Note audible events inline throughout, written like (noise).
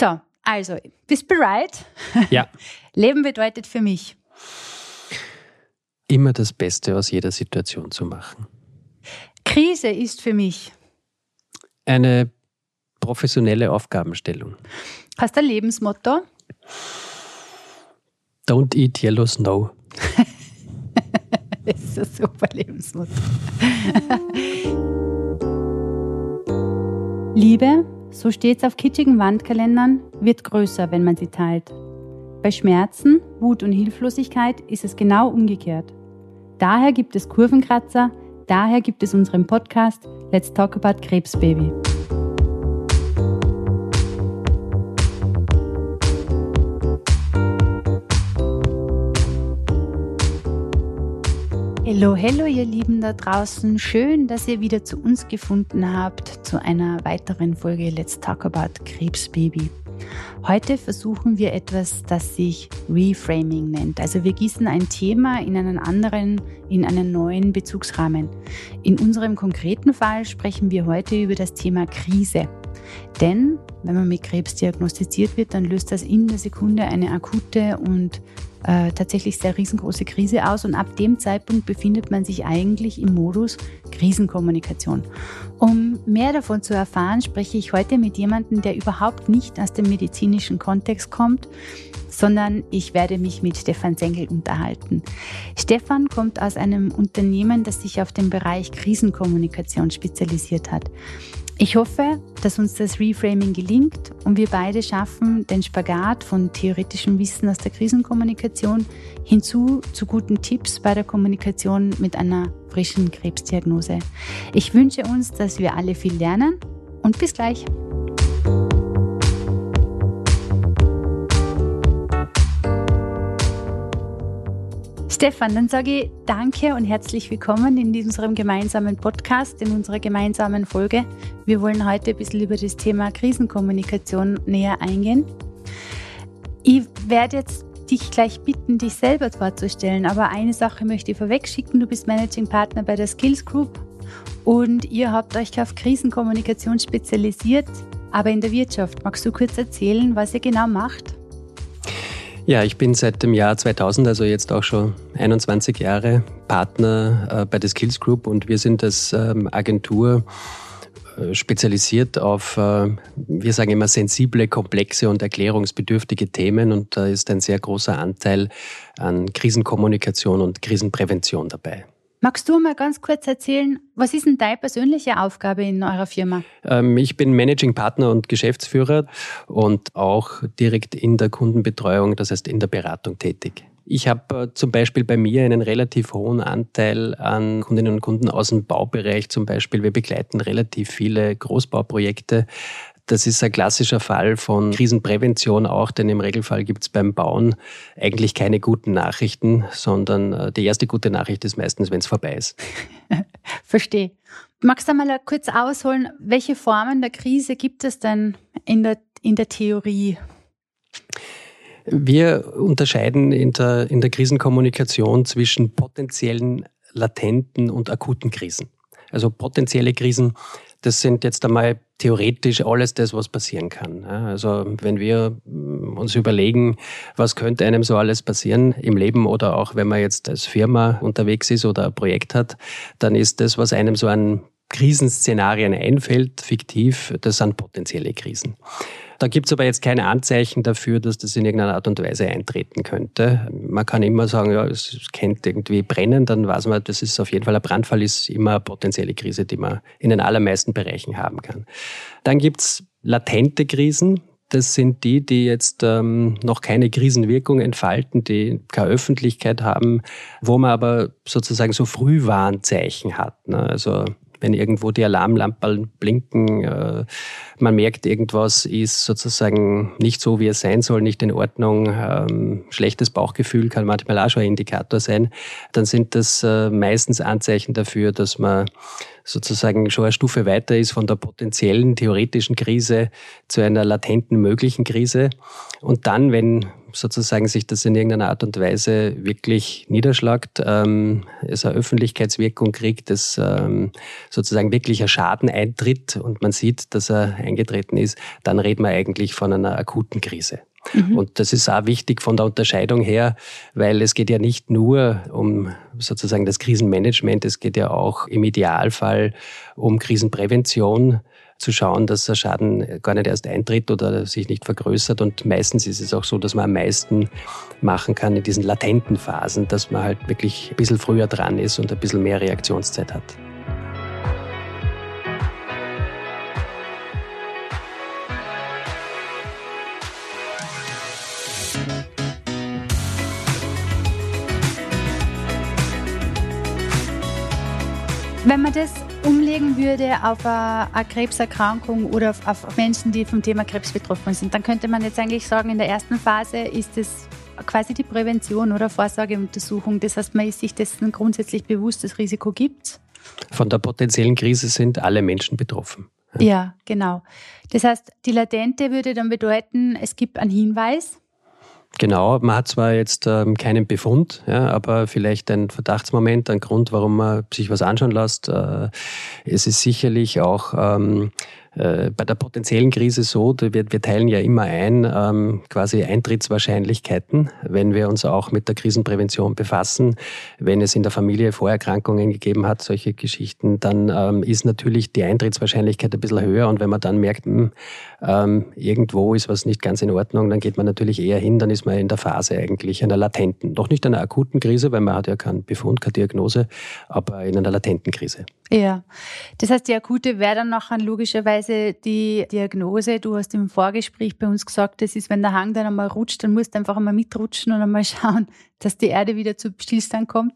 So, also, bist bereit? Ja. (laughs) Leben bedeutet für mich. Immer das Beste aus jeder Situation zu machen. Krise ist für mich. Eine professionelle Aufgabenstellung. Hast du ein Lebensmotto? Don't eat yellow snow. (laughs) das ist ein super Lebensmotto. (laughs) Liebe, so steht's auf kitschigen Wandkalendern, wird größer, wenn man sie teilt. Bei Schmerzen, Wut und Hilflosigkeit ist es genau umgekehrt. Daher gibt es Kurvenkratzer, daher gibt es unseren Podcast Let's Talk About Krebsbaby. Hallo, hallo ihr Lieben da draußen. Schön, dass ihr wieder zu uns gefunden habt zu einer weiteren Folge Let's Talk About Krebsbaby. Heute versuchen wir etwas, das sich Reframing nennt. Also wir gießen ein Thema in einen anderen, in einen neuen Bezugsrahmen. In unserem konkreten Fall sprechen wir heute über das Thema Krise. Denn wenn man mit Krebs diagnostiziert wird, dann löst das in der Sekunde eine akute und äh, tatsächlich sehr riesengroße Krise aus und ab dem Zeitpunkt befindet man sich eigentlich im Modus Krisenkommunikation. Um mehr davon zu erfahren, spreche ich heute mit jemandem, der überhaupt nicht aus dem medizinischen Kontext kommt, sondern ich werde mich mit Stefan Sengel unterhalten. Stefan kommt aus einem Unternehmen, das sich auf den Bereich Krisenkommunikation spezialisiert hat. Ich hoffe, dass uns das Reframing gelingt und wir beide schaffen den Spagat von theoretischem Wissen aus der Krisenkommunikation hinzu zu guten Tipps bei der Kommunikation mit einer frischen Krebsdiagnose. Ich wünsche uns, dass wir alle viel lernen und bis gleich. Stefan, dann sage ich danke und herzlich willkommen in unserem gemeinsamen Podcast, in unserer gemeinsamen Folge. Wir wollen heute ein bisschen über das Thema Krisenkommunikation näher eingehen. Ich werde jetzt dich gleich bitten, dich selber vorzustellen, aber eine Sache möchte ich vorweg schicken. Du bist Managing Partner bei der Skills Group und ihr habt euch auf Krisenkommunikation spezialisiert, aber in der Wirtschaft. Magst du kurz erzählen, was ihr genau macht? Ja, ich bin seit dem Jahr 2000, also jetzt auch schon 21 Jahre, Partner äh, bei der Skills Group und wir sind als ähm, Agentur äh, spezialisiert auf, äh, wir sagen immer, sensible, komplexe und erklärungsbedürftige Themen und da ist ein sehr großer Anteil an Krisenkommunikation und Krisenprävention dabei. Magst du mal ganz kurz erzählen, was ist denn deine persönliche Aufgabe in eurer Firma? Ähm, ich bin Managing Partner und Geschäftsführer und auch direkt in der Kundenbetreuung, das heißt in der Beratung tätig. Ich habe äh, zum Beispiel bei mir einen relativ hohen Anteil an Kundinnen und Kunden aus dem Baubereich zum Beispiel. Wir begleiten relativ viele Großbauprojekte das ist ein klassischer Fall von Krisenprävention auch, denn im Regelfall gibt es beim Bauen eigentlich keine guten Nachrichten, sondern äh, die erste gute Nachricht ist meistens, wenn es vorbei ist. (laughs) Verstehe. Magst du mal kurz ausholen, welche Formen der Krise gibt es denn in der, in der Theorie? Wir unterscheiden in der, in der Krisenkommunikation zwischen potenziellen, latenten und akuten Krisen. Also potenzielle Krisen das sind jetzt einmal theoretisch alles das, was passieren kann. Also wenn wir mm, uns überlegen, was könnte einem so alles passieren im Leben oder auch wenn man jetzt als Firma unterwegs ist oder ein Projekt hat, dann ist das, was einem so an Krisenszenarien einfällt, fiktiv, das sind potenzielle Krisen. Da gibt es aber jetzt keine Anzeichen dafür, dass das in irgendeiner Art und Weise eintreten könnte. Man kann immer sagen, ja, es kennt irgendwie brennen, dann weiß man, das ist auf jeden Fall ein Brandfall, ist immer eine potenzielle Krise, die man in den allermeisten Bereichen haben kann. Dann gibt es latente Krisen. Das sind die, die jetzt ähm, noch keine Krisenwirkung entfalten, die keine Öffentlichkeit haben, wo man aber sozusagen so Frühwarnzeichen hat. Ne? Also wenn irgendwo die Alarmlampen blinken, äh, man merkt, irgendwas ist sozusagen nicht so, wie es sein soll, nicht in Ordnung, ähm, schlechtes Bauchgefühl kann manchmal auch schon ein Indikator sein, dann sind das äh, meistens Anzeichen dafür, dass man sozusagen schon eine Stufe weiter ist von der potenziellen theoretischen Krise zu einer latenten möglichen Krise. Und dann, wenn sozusagen sich das in irgendeiner Art und Weise wirklich niederschlagt, ähm, es eine Öffentlichkeitswirkung kriegt, dass ähm, sozusagen wirklich ein Schaden eintritt und man sieht, dass er eingetreten ist, dann reden wir eigentlich von einer akuten Krise. Mhm. Und das ist auch wichtig von der Unterscheidung her, weil es geht ja nicht nur um sozusagen das Krisenmanagement, es geht ja auch im Idealfall um Krisenprävention zu schauen, dass der Schaden gar nicht erst eintritt oder sich nicht vergrößert. Und meistens ist es auch so, dass man am meisten machen kann in diesen latenten Phasen, dass man halt wirklich ein bisschen früher dran ist und ein bisschen mehr Reaktionszeit hat. Wenn man das umlegen würde auf eine, Krebserkrankung oder auf, Menschen, die vom Thema Krebs betroffen sind, dann könnte man jetzt eigentlich sagen, in der ersten Phase ist es quasi die Prävention oder Vorsorgeuntersuchung. Das heißt, man ist sich dessen grundsätzlich bewusst, das Risiko gibt. Von der potenziellen Krise sind alle Menschen betroffen. Ja, genau. Das heißt, die latente würde dann bedeuten, es gibt einen Hinweis, Genau, man hat zwar jetzt ähm, keinen Befund, ja, aber vielleicht ein Verdachtsmoment, ein Grund, warum man sich was anschauen lässt. Äh, es ist sicherlich auch ähm, äh, bei der potenziellen Krise so, wir, wir teilen ja immer ein, ähm, quasi Eintrittswahrscheinlichkeiten, wenn wir uns auch mit der Krisenprävention befassen. Wenn es in der Familie Vorerkrankungen gegeben hat, solche Geschichten, dann ähm, ist natürlich die Eintrittswahrscheinlichkeit ein bisschen höher. Und wenn man dann merkt, mh, hm, ähm, irgendwo ist was nicht ganz in Ordnung, dann geht man natürlich eher hin, dann ist man in der Phase eigentlich einer latenten, doch nicht einer akuten Krise, weil man hat ja keinen Befund, keine Diagnose, aber in einer latenten Krise. Ja, das heißt, die akute wäre dann nachher logischerweise die Diagnose. Du hast im Vorgespräch bei uns gesagt, das ist, wenn der Hang dann einmal rutscht, dann musst du einfach einmal mitrutschen und einmal (laughs) schauen, dass die Erde wieder zu Stillstand kommt.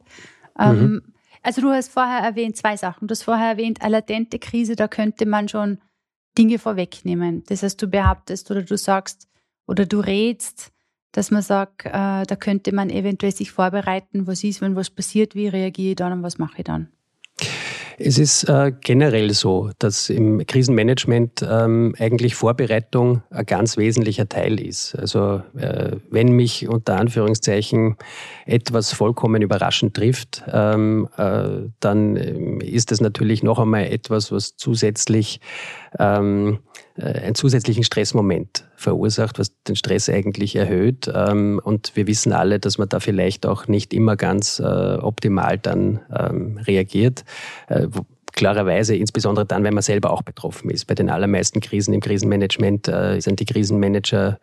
Ähm, mhm. also du hast vorher erwähnt zwei Sachen. Du hast vorher erwähnt, eine latente Krise, da könnte man schon Dinge vorwegnehmen. Das heißt, du behauptest oder du sagst oder du rätst, dass man sagt, äh, da könnte man eventuell sich vorbereiten, was ist, wenn was passiert, wie reagiere ich dann und was mache ich dann. Es ist äh, generell so, dass im Krisenmanagement ähm, eigentlich Vorbereitung ein ganz wesentlicher Teil ist. Also äh, wenn mich unter Anführungszeichen etwas vollkommen überraschend trifft, ähm, äh, dann ähm, ist das natürlich noch einmal etwas, was zusätzlich ähm, äh, einen zusätzlichen Stressmoment verursacht, was den Stress eigentlich erhöht. Ähm, und wir wissen alle, dass man da vielleicht auch nicht immer ganz äh, optimal dann ähm, reagiert. Äh, klarerweise, insbesondere dann, wenn man selber auch betroffen ist. Bei den allermeisten Krisen im Krisenmanagement äh, sind die Krisenmanager äh,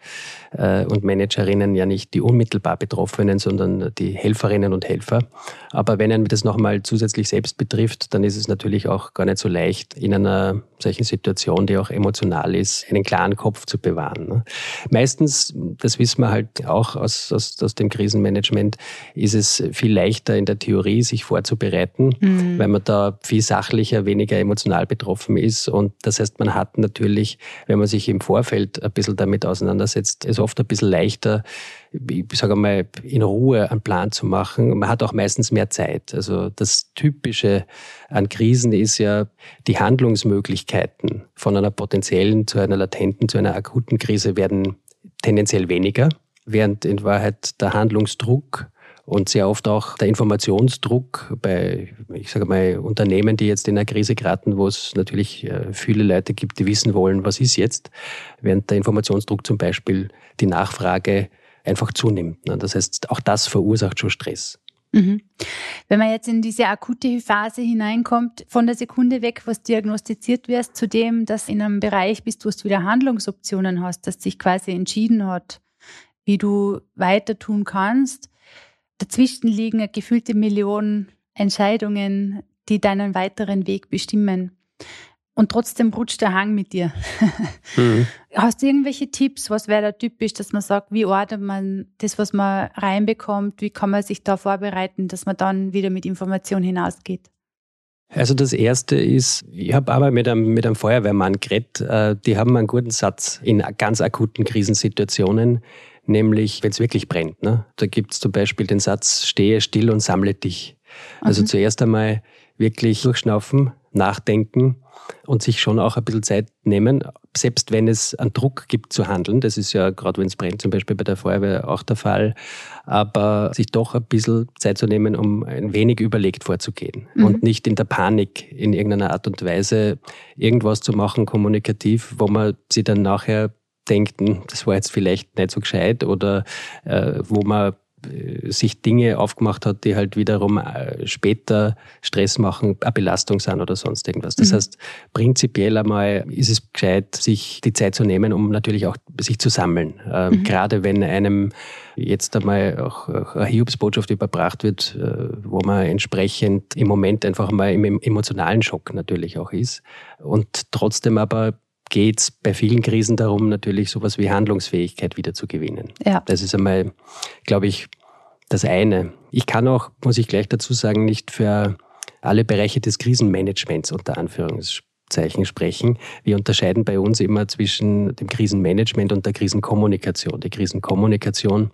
und Managerinnen ja nicht die unmittelbar Betroffenen, sondern die Helferinnen und Helfer. Aber wenn einen das nochmal zusätzlich selbst betrifft, dann ist es natürlich auch gar nicht so leicht, in einer solchen Situation, die auch emotional ist, einen klaren Kopf zu bewahren. Ne? Meistens, das wissen wir halt auch aus, aus, aus dem Krisenmanagement, ist es viel leichter in der Theorie, sich vorzubereiten, mhm. weil man da viel sachlicher, weniger emotional betroffen ist. Und das heißt, man hat natürlich, wenn man sich im Vorfeld ein bisschen damit auseinandersetzt, es oft ein bisschen leichter, ich sage mal, in Ruhe einen Plan zu machen. Man hat auch meistens mehr Zeit. Also das Typische an Krisen ist ja die Handlungsmöglichkeiten von einer potenziellen zu einer latenten, zu einer akuten Krise werden tendenziell weniger, während in Wahrheit der Handlungsdruck und sehr oft auch der Informationsdruck bei, ich sage mal, Unternehmen, die jetzt in einer Krise geraten, wo es natürlich äh, viele Leute gibt, die wissen wollen, was ist jetzt, während der Informationsdruck zum Beispiel die Nachfrage einfach zunimmt. Ne? Das heißt, auch das verursacht schon Stress. Mhm. Wenn man jetzt in diese akute Phase hineinkommt, von der Sekunde weg, was diagnostiziert wird, zu dem, dass in einem Bereich bist, wo du wieder Handlungsoptionen hast, dass sich quasi entschieden hat, wie du weiter tun kannst. Dazwischen liegen gefühlte Millionen Entscheidungen, die deinen weiteren Weg bestimmen und trotzdem rutscht der Hang mit dir. (laughs) Mhm. Hast du irgendwelche Tipps? Was wäre da typisch, dass man sagt, wie ordnet man das, was man reinbekommt? Wie kann man sich da vorbereiten, dass man dann wieder mit Information hinausgeht? Also das Erste ist, ich habe aber mit einem, mit einem Feuerwehrmann geredet, äh, die haben einen guten Satz in ganz akuten Krisensituationen, nämlich wenn es wirklich brennt. Ne? Da gibt es zum Beispiel den Satz, stehe still und sammle dich. Also mhm. zuerst einmal wirklich durchschnaufen, nachdenken und sich schon auch ein bisschen Zeit nehmen, selbst wenn es einen Druck gibt zu handeln. Das ist ja gerade, wenn es brennt, zum Beispiel bei der Feuerwehr auch der Fall. Aber sich doch ein bisschen Zeit zu nehmen, um ein wenig überlegt vorzugehen mhm. und nicht in der Panik in irgendeiner Art und Weise irgendwas zu machen, kommunikativ, wo man sie dann nachher denkt, hm, das war jetzt vielleicht nicht so gescheit oder äh, wo man äh, sich Dinge aufgemacht hat, die halt wiederum äh, später Stress machen, eine Belastung sind oder sonst irgendwas. Das mhm. heißt, prinzipiell einmal ist es gescheit, sich die Zeit zu nehmen, um natürlich auch sich zu sammeln. Ähm, mhm. Gerade wenn einem jetzt einmal auch eine Hiobsbotschaft überbracht wird, äh, wo man entsprechend im Moment einfach mal im emotionalen Schock natürlich auch ist und trotzdem aber geht es bei vielen Krisen darum, natürlich sowas wie Handlungsfähigkeit wieder zu gewinnen. Ja. Das ist einmal, glaube ich, das eine. Ich kann auch, muss ich gleich dazu sagen, nicht für alle Bereiche des Krisenmanagements unter Anführungszeichen sprechen. Wir unterscheiden bei uns immer zwischen dem Krisenmanagement und der Krisenkommunikation. Die Krisenkommunikation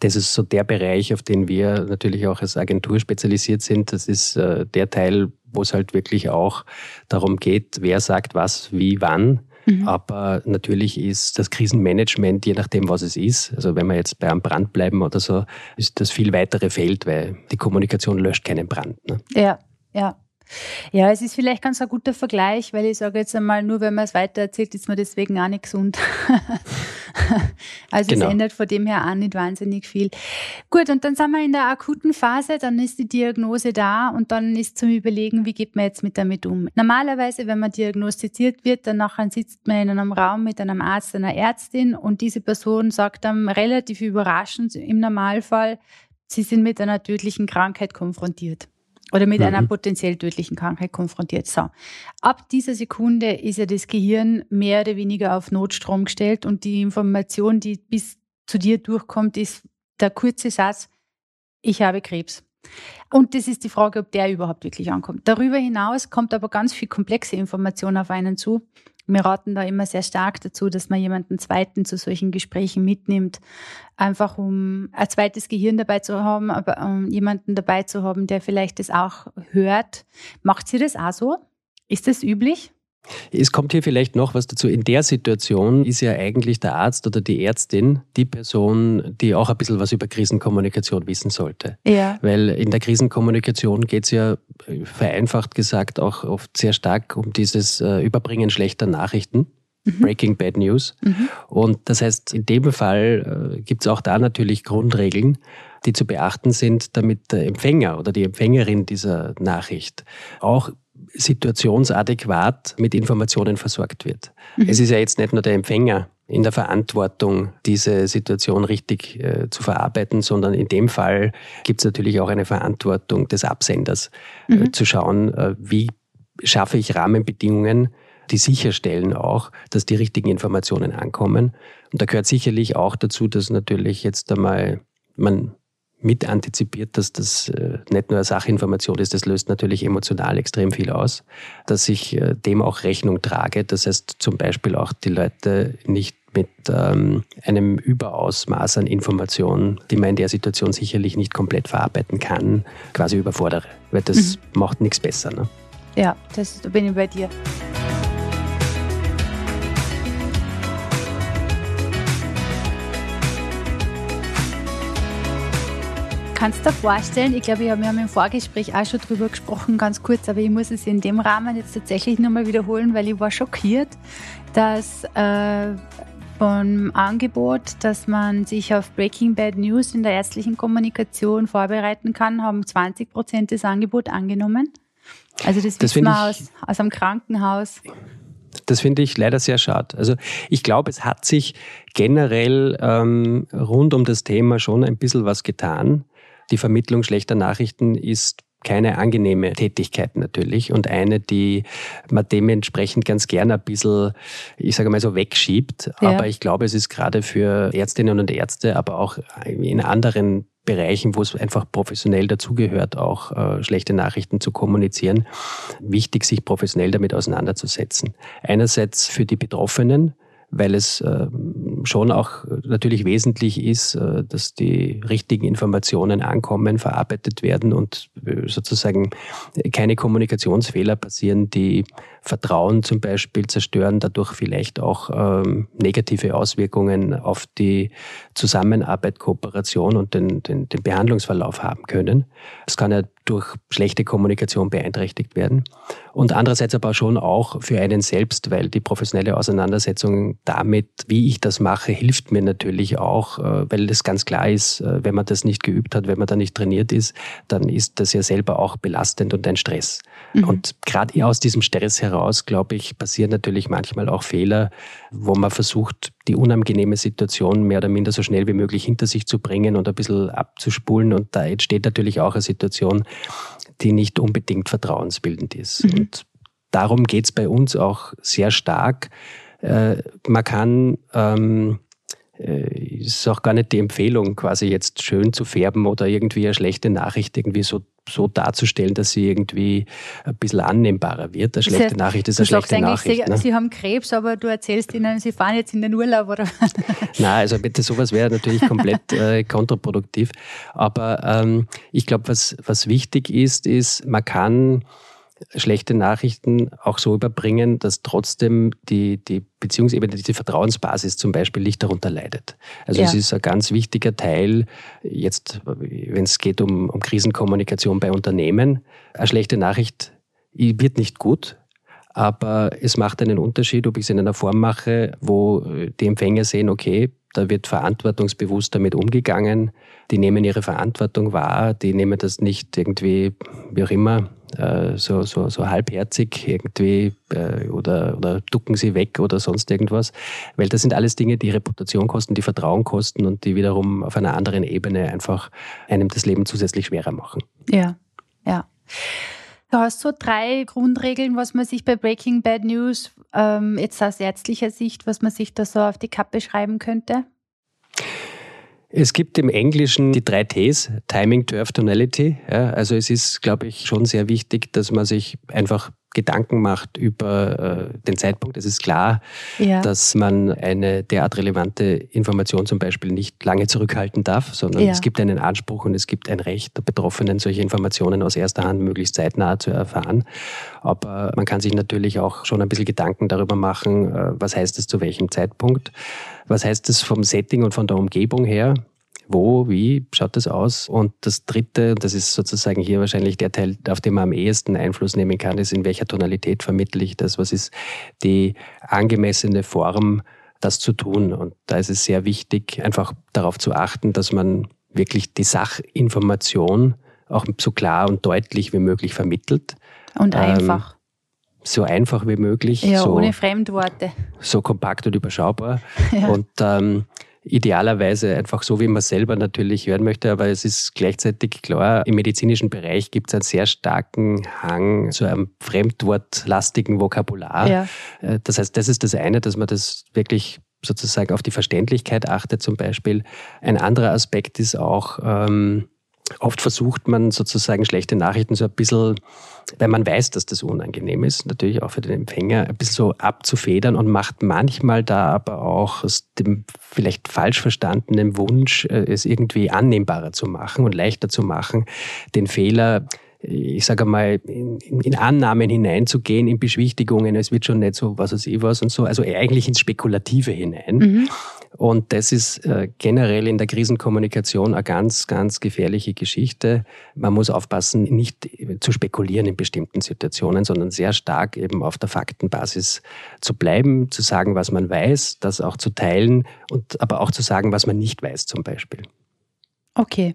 das ist so der Bereich, auf den wir natürlich auch als Agentur spezialisiert sind. Das ist äh, der Teil, wo es halt wirklich auch darum geht, wer sagt was, wie, wann. Mhm. Aber natürlich ist das Krisenmanagement, je nachdem, was es ist, also wenn wir jetzt bei einem Brand bleiben oder so, ist das viel weitere Feld, weil die Kommunikation löscht keinen Brand. Ne? Ja, ja. Ja, es ist vielleicht ganz ein guter Vergleich, weil ich sage jetzt einmal, nur wenn man es weitererzählt, ist man deswegen auch nicht gesund. (laughs) also genau. es ändert von dem her auch nicht wahnsinnig viel. Gut, und dann sind wir in der akuten Phase, dann ist die Diagnose da und dann ist zum Überlegen, wie geht man jetzt mit damit um. Normalerweise, wenn man diagnostiziert wird, dann nachher sitzt man in einem Raum mit einem Arzt, einer Ärztin und diese Person sagt dann relativ überraschend im Normalfall, sie sind mit einer tödlichen Krankheit konfrontiert oder mit mhm. einer potenziell tödlichen Krankheit konfrontiert. So. Ab dieser Sekunde ist ja das Gehirn mehr oder weniger auf Notstrom gestellt und die Information, die bis zu dir durchkommt, ist der kurze Satz, ich habe Krebs. Und das ist die Frage, ob der überhaupt wirklich ankommt. Darüber hinaus kommt aber ganz viel komplexe Information auf einen zu. Wir raten da immer sehr stark dazu, dass man jemanden zweiten zu solchen Gesprächen mitnimmt, einfach um ein zweites Gehirn dabei zu haben, aber um jemanden dabei zu haben, der vielleicht das auch hört. Macht sie das auch so? Ist das üblich? Es kommt hier vielleicht noch was dazu. In der Situation ist ja eigentlich der Arzt oder die Ärztin die Person, die auch ein bisschen was über Krisenkommunikation wissen sollte. Ja. Weil in der Krisenkommunikation geht es ja vereinfacht gesagt auch oft sehr stark um dieses äh, Überbringen schlechter Nachrichten. Mhm. Breaking Bad News. Mhm. Und das heißt, in dem Fall äh, gibt es auch da natürlich Grundregeln, die zu beachten sind, damit der Empfänger oder die Empfängerin dieser Nachricht auch situationsadäquat mit Informationen versorgt wird. Mhm. Es ist ja jetzt nicht nur der Empfänger in der Verantwortung, diese Situation richtig äh, zu verarbeiten, sondern in dem Fall gibt es natürlich auch eine Verantwortung des Absenders, äh, mhm. äh, zu schauen, äh, wie schaffe ich Rahmenbedingungen, die sicherstellen auch, dass die richtigen Informationen ankommen. Und da gehört sicherlich auch dazu, dass natürlich jetzt einmal man mit antizipiert, dass das äh, nicht nur eine Sachinformation ist, das löst natürlich emotional extrem viel aus, dass ich äh, dem auch Rechnung trage. Das heißt zum Beispiel auch die Leute nicht mit ähm, einem Überausmaß an Informationen, die man in der Situation sicherlich nicht komplett verarbeiten kann, quasi überfordere. Weil das mhm. macht nichts besser. Ne? Ja, das, da bin ich bei dir. Kannst du dir vorstellen, ich glaube, wir haben im Vorgespräch auch schon drüber gesprochen, ganz kurz, aber ich muss es in dem Rahmen jetzt tatsächlich nochmal wiederholen, weil ich war schockiert, dass äh, vom Angebot, dass man sich auf Breaking Bad News in der ärztlichen Kommunikation vorbereiten kann, haben 20 Prozent das Angebot angenommen. Also das, das wissen wir aus, aus einem Krankenhaus. Das finde ich leider sehr schade. Also ich glaube, es hat sich generell ähm, rund um das Thema schon ein bisschen was getan. Die Vermittlung schlechter Nachrichten ist keine angenehme Tätigkeit natürlich und eine, die man dementsprechend ganz gerne ein bisschen, ich sage mal so, wegschiebt. Ja. Aber ich glaube, es ist gerade für Ärztinnen und Ärzte, aber auch in anderen Bereichen, wo es einfach professionell dazugehört, auch äh, schlechte Nachrichten zu kommunizieren, wichtig, sich professionell damit auseinanderzusetzen. Einerseits für die Betroffenen, weil es äh, schon auch natürlich wesentlich ist, äh, dass die richtigen Informationen ankommen, verarbeitet werden und äh, sozusagen keine Kommunikationsfehler passieren, die Vertrauen zum Beispiel zerstören, dadurch vielleicht auch ähm, negative Auswirkungen auf die Zusammenarbeit, Kooperation und den, den, den Behandlungsverlauf haben können. Es kann ja durch schlechte Kommunikation beeinträchtigt werden. Und andererseits aber schon auch für einen selbst, weil die professionelle Auseinandersetzung damit, wie ich das mache, hilft mir natürlich auch, äh, weil es ganz klar ist, äh, wenn man das nicht geübt hat, wenn man da nicht trainiert ist, dann ist das ja selber auch belastend und ein Stress. Mhm. Und gerade aus diesem Stress heraus, glaube ich, passieren natürlich manchmal auch Fehler, wo man versucht, die unangenehme Situation mehr oder minder so schnell wie möglich hinter sich zu bringen und ein bisschen abzuspulen. Und da entsteht natürlich auch eine Situation, die nicht unbedingt vertrauensbildend ist. Mhm. Und darum geht es bei uns auch sehr stark. Äh, man kann ähm, äh, ist auch gar nicht die Empfehlung, quasi jetzt schön zu färben oder irgendwie eine schlechte Nachricht irgendwie so, so darzustellen, dass sie irgendwie ein bisschen annehmbarer wird. Eine schlechte Sie, Nachricht ist eine schlechte Nachricht. Sie, ne? sie haben Krebs, aber du erzählst ihnen, sie fahren jetzt in den Urlaub, oder? (laughs) Nein, also bitte, sowas wäre natürlich komplett (laughs) äh, kontraproduktiv. Aber ähm, ich glaube, was, was wichtig ist, ist, man kann schlechte Nachrichten auch so überbringen, dass trotzdem die, die Beziehungsebene, die Vertrauensbasis zum Beispiel nicht darunter leidet. Also ja. es ist ein ganz wichtiger Teil, jetzt, wenn es geht um, um Krisenkommunikation bei Unternehmen. Eine schlechte Nachricht wird nicht gut, aber es macht einen Unterschied, ob ich es in einer Form mache, wo die Empfänger sehen, okay, da wird verantwortungsbewusst damit umgegangen, die nehmen ihre Verantwortung wahr, die nehmen das nicht irgendwie, wie auch immer, äh, so, so, so halbherzig irgendwie äh, oder, oder ducken sie weg oder sonst irgendwas. Weil das sind alles Dinge, die Reputation kosten, die Vertrauen kosten und die wiederum auf einer anderen Ebene einfach einem das Leben zusätzlich schwerer machen. Ja, ja. Du hast so drei Grundregeln, was man sich bei Breaking Bad News ähm, jetzt aus ärztlicher Sicht, was man sich da so auf die Kappe schreiben könnte? Es gibt im Englischen die drei Ts, Timing, Turf, Tonality. Ja, also es ist, glaube ich, schon sehr wichtig, dass man sich einfach Gedanken macht über äh, den Zeitpunkt. Es ist klar, ja. dass man eine derart relevante Information zum Beispiel nicht lange zurückhalten darf, sondern ja. es gibt einen Anspruch und es gibt ein Recht der Betroffenen, solche Informationen aus erster Hand möglichst zeitnah zu erfahren. Aber man kann sich natürlich auch schon ein bisschen Gedanken darüber machen, äh, was heißt es zu welchem Zeitpunkt. Was heißt es vom Setting und von der Umgebung her? Wo, wie schaut das aus? Und das Dritte, das ist sozusagen hier wahrscheinlich der Teil, auf den man am ehesten Einfluss nehmen kann, ist, in welcher Tonalität vermittle ich das? Was ist die angemessene Form, das zu tun? Und da ist es sehr wichtig, einfach darauf zu achten, dass man wirklich die Sachinformation auch so klar und deutlich wie möglich vermittelt. Und einfach. Ähm, so einfach wie möglich. Ja, so, ohne Fremdworte. So kompakt und überschaubar. (laughs) Ja. Und ähm, idealerweise einfach so, wie man selber natürlich hören möchte. Aber es ist gleichzeitig klar, im medizinischen Bereich gibt es einen sehr starken Hang zu einem fremdwortlastigen Vokabular. Ja. Äh, das heißt, das ist das eine, dass man das wirklich sozusagen auf die Verständlichkeit achtet zum Beispiel. Ein anderer Aspekt ist auch, ähm, Oft versucht man sozusagen schlechte Nachrichten so ein bisschen, weil man weiß, dass das unangenehm ist, natürlich auch für den Empfänger, ein bisschen so abzufedern und macht manchmal da aber auch aus dem vielleicht falsch verstandenen Wunsch, äh, es irgendwie annehmbarer zu machen und leichter zu machen, den Fehler ich sage mal, in, in, Annahmen hineinzugehen, in Beschwichtigungen, es wird schon nicht so, was weiß ich was und so, also eigentlich ins Spekulative hinein. Mhm. Und das ist äh, generell in der Krisenkommunikation eine ganz, ganz gefährliche Geschichte. Man muss aufpassen, nicht zu spekulieren in bestimmten Situationen, sondern sehr stark eben auf der Faktenbasis zu bleiben, zu sagen, was man weiß, das auch zu teilen und aber auch zu sagen, was man nicht weiß zum Beispiel. Okay.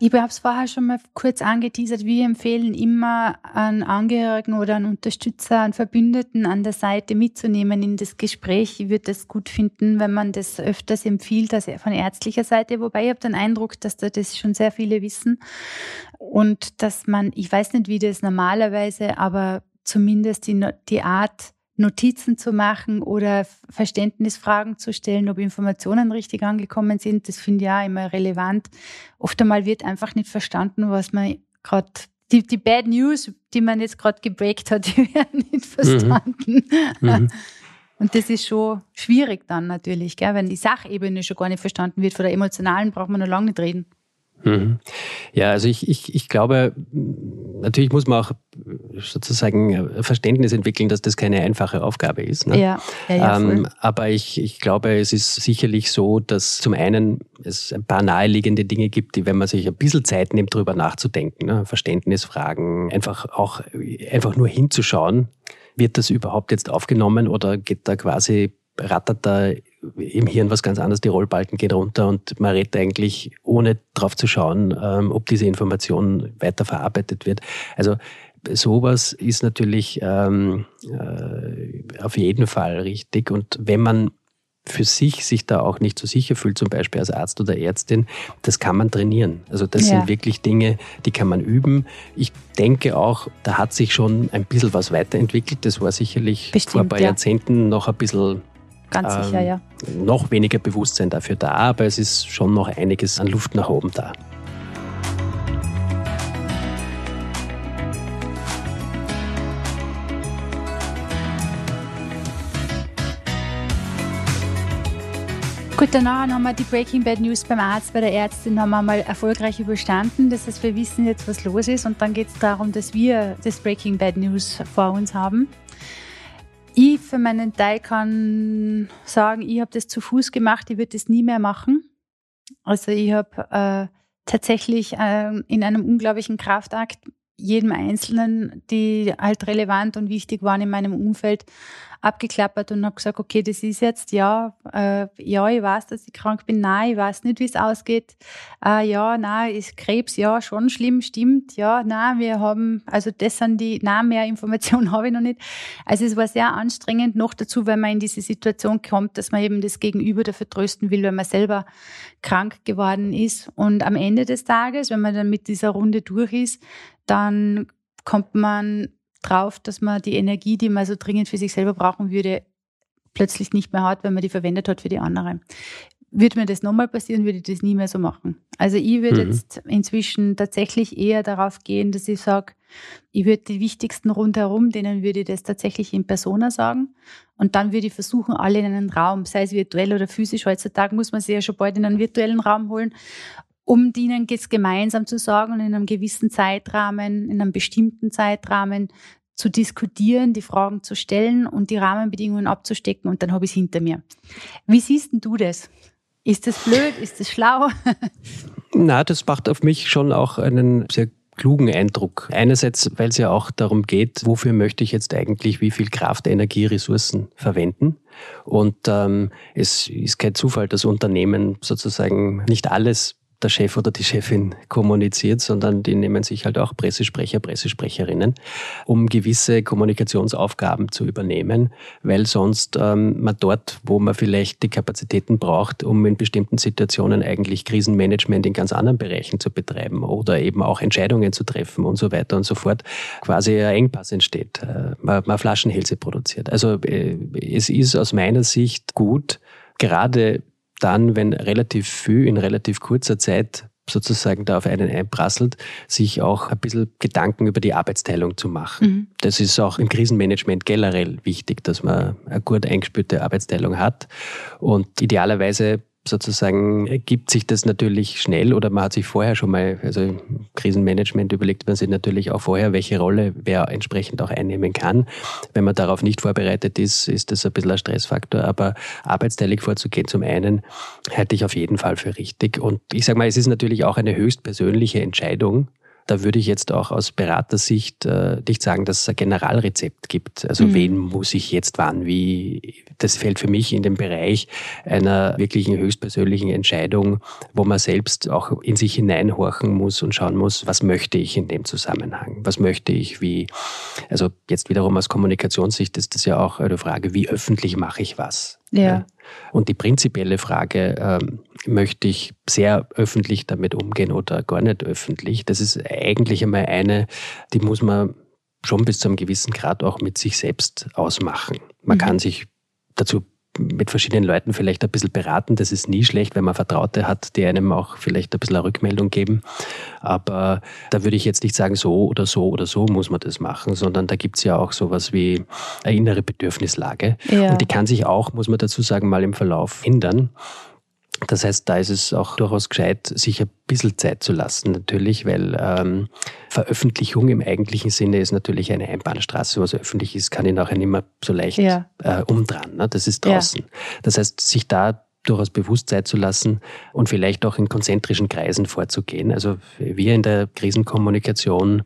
Ich habe es vorher schon mal kurz angeteasert. Wir empfehlen immer, einen Angehörigen oder einen Unterstützer, einen Verbündeten an der Seite mitzunehmen in das Gespräch. Ich würde es gut finden, wenn man das öfters empfiehlt, also von ärztlicher Seite. Wobei ich habe den Eindruck, dass da das schon sehr viele wissen. Und dass man, ich weiß nicht, wie das normalerweise, aber zumindest die, die Art, Notizen zu machen oder Verständnisfragen zu stellen, ob Informationen richtig angekommen sind. Das finde ich auch immer relevant. Oft einmal wird einfach nicht verstanden, was man gerade die, die Bad News, die man jetzt gerade gebreakt hat, (laughs) die werden nicht mhm. verstanden. Mhm. Mhm. (laughs) Und das ist schon schwierig dann natürlich, gell? wenn die Sachebene schon gar nicht verstanden wird. Von der emotionalen braucht man noch lange nicht reden. Mhm. Ja, also ich, ich, ich glaube, natürlich muss man auch sozusagen Verständnis entwickeln, dass das keine einfache Aufgabe ist. Ne? Ja, ja, ja ähm, aber ich, ich glaube, es ist sicherlich so, dass zum einen es ein paar naheliegende Dinge gibt, die, wenn man sich ein bisschen Zeit nimmt, darüber nachzudenken, ne? Verständnisfragen, einfach auch einfach nur hinzuschauen, wird das überhaupt jetzt aufgenommen oder geht da quasi rattert da im Hirn was ganz anderes, die Rollbalken gehen runter und man redet eigentlich, ohne drauf zu schauen, ähm, ob diese Information weiter verarbeitet wird. Also sowas ist natürlich ähm, äh, auf jeden Fall richtig. Und wenn man für sich sich da auch nicht so sicher fühlt, zum Beispiel als Arzt oder Ärztin, das kann man trainieren. Also das ja. sind wirklich Dinge, die kann man üben. Ich denke auch, da hat sich schon ein bisschen was weiterentwickelt. Das war sicherlich Bestimmt, vor ein paar ja. Jahrzehnten noch ein bisschen Ganz ähm, sicher, ja. Noch weniger Bewusstsein dafür da, aber es ist schon noch einiges an Luft nach oben da. Gut, danach haben wir die Breaking Bad News beim Arzt, bei der Ärztin haben wir mal erfolgreich überstanden. Das heißt, wir wissen jetzt, was los ist und dann geht es darum, dass wir das Breaking Bad News vor uns haben. Ich für meinen Teil kann sagen, ich habe das zu Fuß gemacht, ich würde das nie mehr machen. Also ich habe äh, tatsächlich äh, in einem unglaublichen Kraftakt jedem Einzelnen, die halt relevant und wichtig waren in meinem Umfeld, abgeklappert und habe gesagt, okay, das ist jetzt, ja, äh, ja, ich weiß, dass ich krank bin, nein, ich weiß nicht, wie es ausgeht, äh, ja, nein, ist Krebs, ja, schon schlimm, stimmt, ja, nein, wir haben, also das sind die, nein, mehr Informationen (laughs) habe ich noch nicht. Also es war sehr anstrengend, noch dazu, wenn man in diese Situation kommt, dass man eben das Gegenüber dafür trösten will, wenn man selber krank geworden ist. Und am Ende des Tages, wenn man dann mit dieser Runde durch ist, dann kommt man drauf, dass man die Energie, die man so dringend für sich selber brauchen würde, plötzlich nicht mehr hat, wenn man die verwendet hat für die anderen. Würde mir das nochmal passieren, würde ich das nie mehr so machen. Also ich würde mhm. jetzt inzwischen tatsächlich eher darauf gehen, dass ich sage, ich würde die wichtigsten rundherum, denen würde ich das tatsächlich in Persona sagen. Und dann würde ich versuchen, alle in einen Raum, sei es virtuell oder physisch, heutzutage muss man sie ja schon bald in einen virtuellen Raum holen, um denen es gemeinsam zu sagen und in einem gewissen Zeitrahmen, in einem bestimmten Zeitrahmen zu diskutieren, die Fragen zu stellen und die Rahmenbedingungen abzustecken und dann habe ich es hinter mir. Wie siehst denn du das? Ist das blöd? Ist das schlau? (laughs) Na, das macht auf mich schon auch einen sehr klugen Eindruck. Einerseits, weil es ja auch darum geht, wofür möchte ich jetzt eigentlich wie viel Kraft, Energie, Ressourcen verwenden. Und ähm, es ist kein Zufall, dass Unternehmen sozusagen nicht alles der Chef oder die Chefin kommuniziert, sondern die nehmen sich halt auch Pressesprecher, Pressesprecherinnen, um gewisse Kommunikationsaufgaben zu übernehmen, weil sonst ähm, man dort, wo man vielleicht die Kapazitäten braucht, um in bestimmten Situationen eigentlich Krisenmanagement in ganz anderen Bereichen zu betreiben oder eben auch Entscheidungen zu treffen und so weiter und so fort, quasi ein Engpass entsteht, äh, man, man Flaschenhälse produziert. Also äh, es ist aus meiner Sicht gut, gerade dann, wenn relativ viel in relativ kurzer Zeit sozusagen da auf einen einprasselt, sich auch ein bisschen Gedanken über die Arbeitsteilung zu machen. Mhm. Das ist auch im Krisenmanagement generell wichtig, dass man eine gut eingespürte Arbeitsteilung hat und idealerweise sozusagen ergibt sich das natürlich schnell oder man hat sich vorher schon mal, also im Krisenmanagement überlegt man sich natürlich auch vorher, welche Rolle wer entsprechend auch einnehmen kann. Wenn man darauf nicht vorbereitet ist, ist das ein bisschen ein Stressfaktor, aber arbeitsteilig vorzugehen zum einen, halte ich auf jeden Fall für richtig. Und ich sage mal, es ist natürlich auch eine höchst persönliche Entscheidung, da würde ich jetzt auch aus Beratersicht äh, nicht sagen, dass es ein Generalrezept gibt. Also mhm. wen muss ich jetzt wann, wie. Das fällt für mich in den Bereich einer wirklichen höchstpersönlichen Entscheidung, wo man selbst auch in sich hineinhorchen muss und schauen muss, was möchte ich in dem Zusammenhang? Was möchte ich, wie. Also jetzt wiederum aus Kommunikationssicht ist das ja auch eine Frage, wie öffentlich mache ich was? Ja. Und die prinzipielle Frage, ähm, möchte ich sehr öffentlich damit umgehen oder gar nicht öffentlich, das ist eigentlich einmal eine, die muss man schon bis zu einem gewissen Grad auch mit sich selbst ausmachen. Man mhm. kann sich dazu mit verschiedenen Leuten vielleicht ein bisschen beraten. Das ist nie schlecht, wenn man Vertraute hat, die einem auch vielleicht ein bisschen eine Rückmeldung geben. Aber da würde ich jetzt nicht sagen, so oder so oder so muss man das machen, sondern da gibt es ja auch sowas wie eine innere Bedürfnislage. Ja. Und die kann sich auch, muss man dazu sagen, mal im Verlauf ändern. Das heißt, da ist es auch durchaus gescheit, sich ein bisschen Zeit zu lassen, natürlich, weil ähm, Veröffentlichung im eigentlichen Sinne ist natürlich eine Einbahnstraße. Was öffentlich ist, kann ich nachher nicht mehr so leicht ja. äh, umdrehen. Ne? Das ist draußen. Ja. Das heißt, sich da durchaus bewusst Zeit zu lassen und vielleicht auch in konzentrischen Kreisen vorzugehen. Also wir in der Krisenkommunikation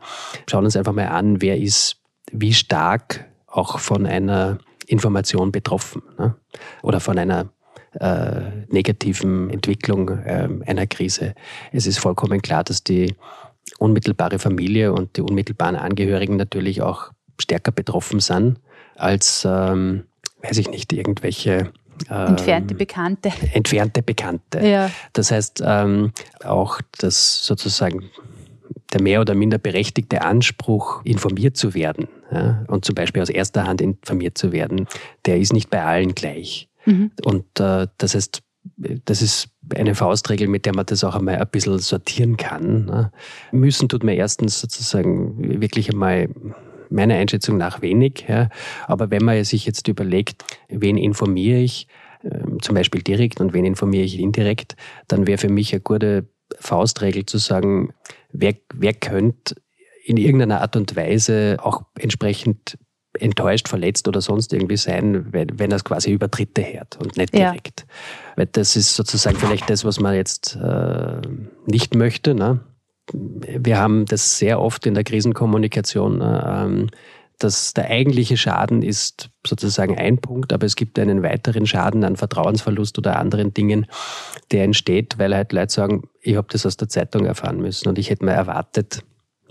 schauen uns einfach mal an, wer ist wie stark auch von einer Information betroffen ne? oder von einer äh, negativen Entwicklung äh, einer Krise. Es ist vollkommen klar, dass die unmittelbare Familie und die unmittelbaren Angehörigen natürlich auch stärker betroffen sind als, ähm, weiß ich nicht, irgendwelche ähm, entfernte Bekannte. (laughs) Entfernte Bekannte. Ja. Das heißt, ähm, auch das sozusagen der mehr oder minder berechtigte Anspruch, informiert zu werden ja, und zum Beispiel aus erster Hand informiert zu werden, der ist nicht bei allen gleich. Mhm. Und äh, das heißt, das ist eine Faustregel, mit der man das auch einmal ein bisschen sortieren kann. Ne? Müssen tut man erstens sozusagen wirklich einmal meiner Einschätzung nach wenig. Ja. Aber wenn man sich jetzt überlegt, wen informiere ich, äh, zum Beispiel direkt und wen informiere ich indirekt, dann wäre für mich eine gute Faustregel zu sagen, wer, wer könnte in irgendeiner Art und Weise auch entsprechend enttäuscht, verletzt oder sonst irgendwie sein, wenn, wenn er es quasi über Dritte hört und nicht direkt. Ja. Weil das ist sozusagen vielleicht das, was man jetzt äh, nicht möchte. Ne? Wir haben das sehr oft in der Krisenkommunikation, äh, dass der eigentliche Schaden ist sozusagen ein Punkt, aber es gibt einen weiteren Schaden an Vertrauensverlust oder anderen Dingen, der entsteht, weil halt Leute sagen, ich habe das aus der Zeitung erfahren müssen und ich hätte mir erwartet,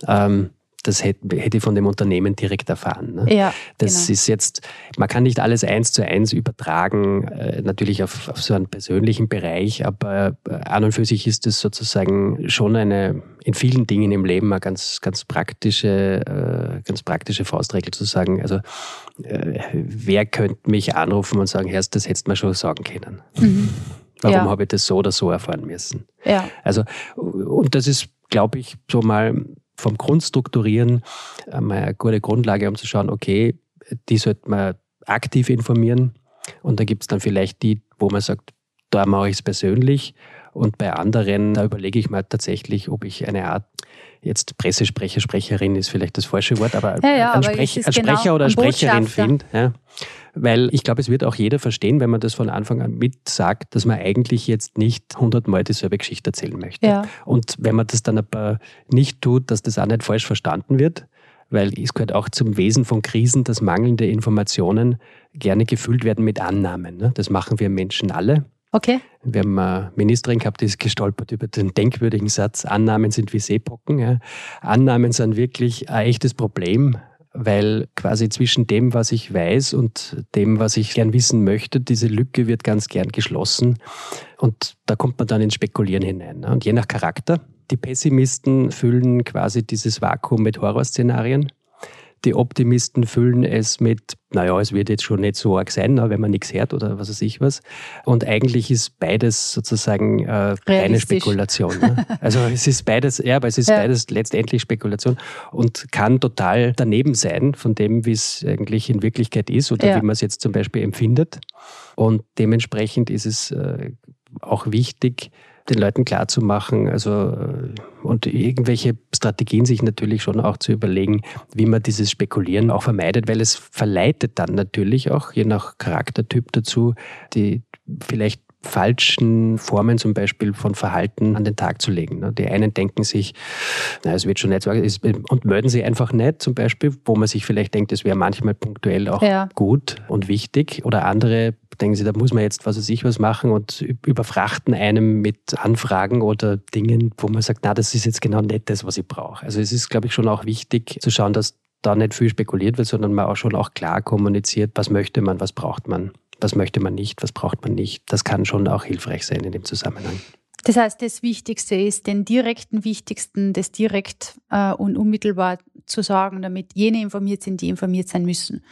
ähm, das hätte, hätte ich von dem Unternehmen direkt erfahren. Ne? Ja, das genau. ist jetzt, man kann nicht alles eins zu eins übertragen, äh, natürlich auf, auf, so einen persönlichen Bereich, aber äh, an und für sich ist es sozusagen schon eine, in vielen Dingen im Leben eine ganz, ganz praktische, äh, ganz praktische Faustregel zu sagen, also äh, wer könnte mich anrufen und sagen, Herr, das hättest du mir schon sagen können. Mhm. Warum ja. habe ich das so oder so erfahren müssen? Ja. Also, und das ist, glaube ich, so mal vom Grundstrukturieren mal eine gute Grundlage, um zu schauen, okay, die sollte man aktiv informieren. Und da gibt es dann vielleicht die, wo man sagt, da mache ich es persönlich. Und bei anderen, da überlege ich mir tatsächlich, ob ich eine Art, jetzt Pressesprecher, Sprecherin ist vielleicht das falsche Wort, aber ja, ja, ein, Sprech, ein genau Sprecher oder eine Sprecherin finde. Ja. Weil ich glaube, es wird auch jeder verstehen, wenn man das von Anfang an mit sagt, dass man eigentlich jetzt nicht hundertmal dieselbe Geschichte erzählen möchte. Ja. Und wenn man das dann aber nicht tut, dass das auch nicht falsch verstanden wird, weil es gehört auch zum Wesen von Krisen, dass mangelnde Informationen gerne gefüllt werden mit Annahmen. Ne? Das machen wir Menschen alle. Okay. Wir haben eine Ministerin gehabt, die ist gestolpert über den denkwürdigen Satz, Annahmen sind wie Seepocken. Annahmen sind wirklich ein echtes Problem, weil quasi zwischen dem, was ich weiß und dem, was ich gern wissen möchte, diese Lücke wird ganz gern geschlossen. Und da kommt man dann ins Spekulieren hinein. Ne? Und je nach Charakter, die Pessimisten füllen quasi dieses Vakuum mit Horrorszenarien. Die Optimisten füllen es mit, naja, es wird jetzt schon nicht so arg sein, wenn man nichts hört oder was weiß ich was. Und eigentlich ist beides sozusagen äh, reine Spekulation. Ne? (laughs) Also es ist beides, ja, aber es ist ja. beides letztendlich Spekulation und kann total daneben sein von dem, wie es eigentlich in Wirklichkeit ist oder ja. wie man es jetzt zum Beispiel empfindet. Und dementsprechend ist es äh, auch wichtig, den Leuten klarzumachen, also äh, und irgendwelche Strategien sich natürlich schon auch zu überlegen, wie man dieses Spekulieren auch vermeidet, weil es verleitet dann natürlich auch, je nach Charaktertyp dazu, die vielleicht falschen Formen zum Beispiel von Verhalten an den Tag zu legen. Ne? Die einen denken sich, na, es wird schon nicht so, und melden sie einfach nicht zum Beispiel, wo man sich vielleicht denkt, es wäre manchmal punktuell auch ja. gut und wichtig. Oder andere denken sie, da muss man jetzt was weiß ich was machen und überfrachten einem mit Anfragen oder Dingen, wo man sagt, na, das ist jetzt genau nicht das, was ich brauche. Also es ist, glaube ich, schon auch wichtig zu schauen, dass da nicht viel spekuliert wird, sondern man auch schon auch klar kommuniziert, was möchte man, was braucht man, was möchte man nicht, was braucht man nicht. Das kann schon auch hilfreich sein in dem Zusammenhang. Das heißt, das Wichtigste ist, den direkten Wichtigsten, das direkt äh, und unmittelbar zu sagen, damit jene informiert sind, die informiert sein müssen.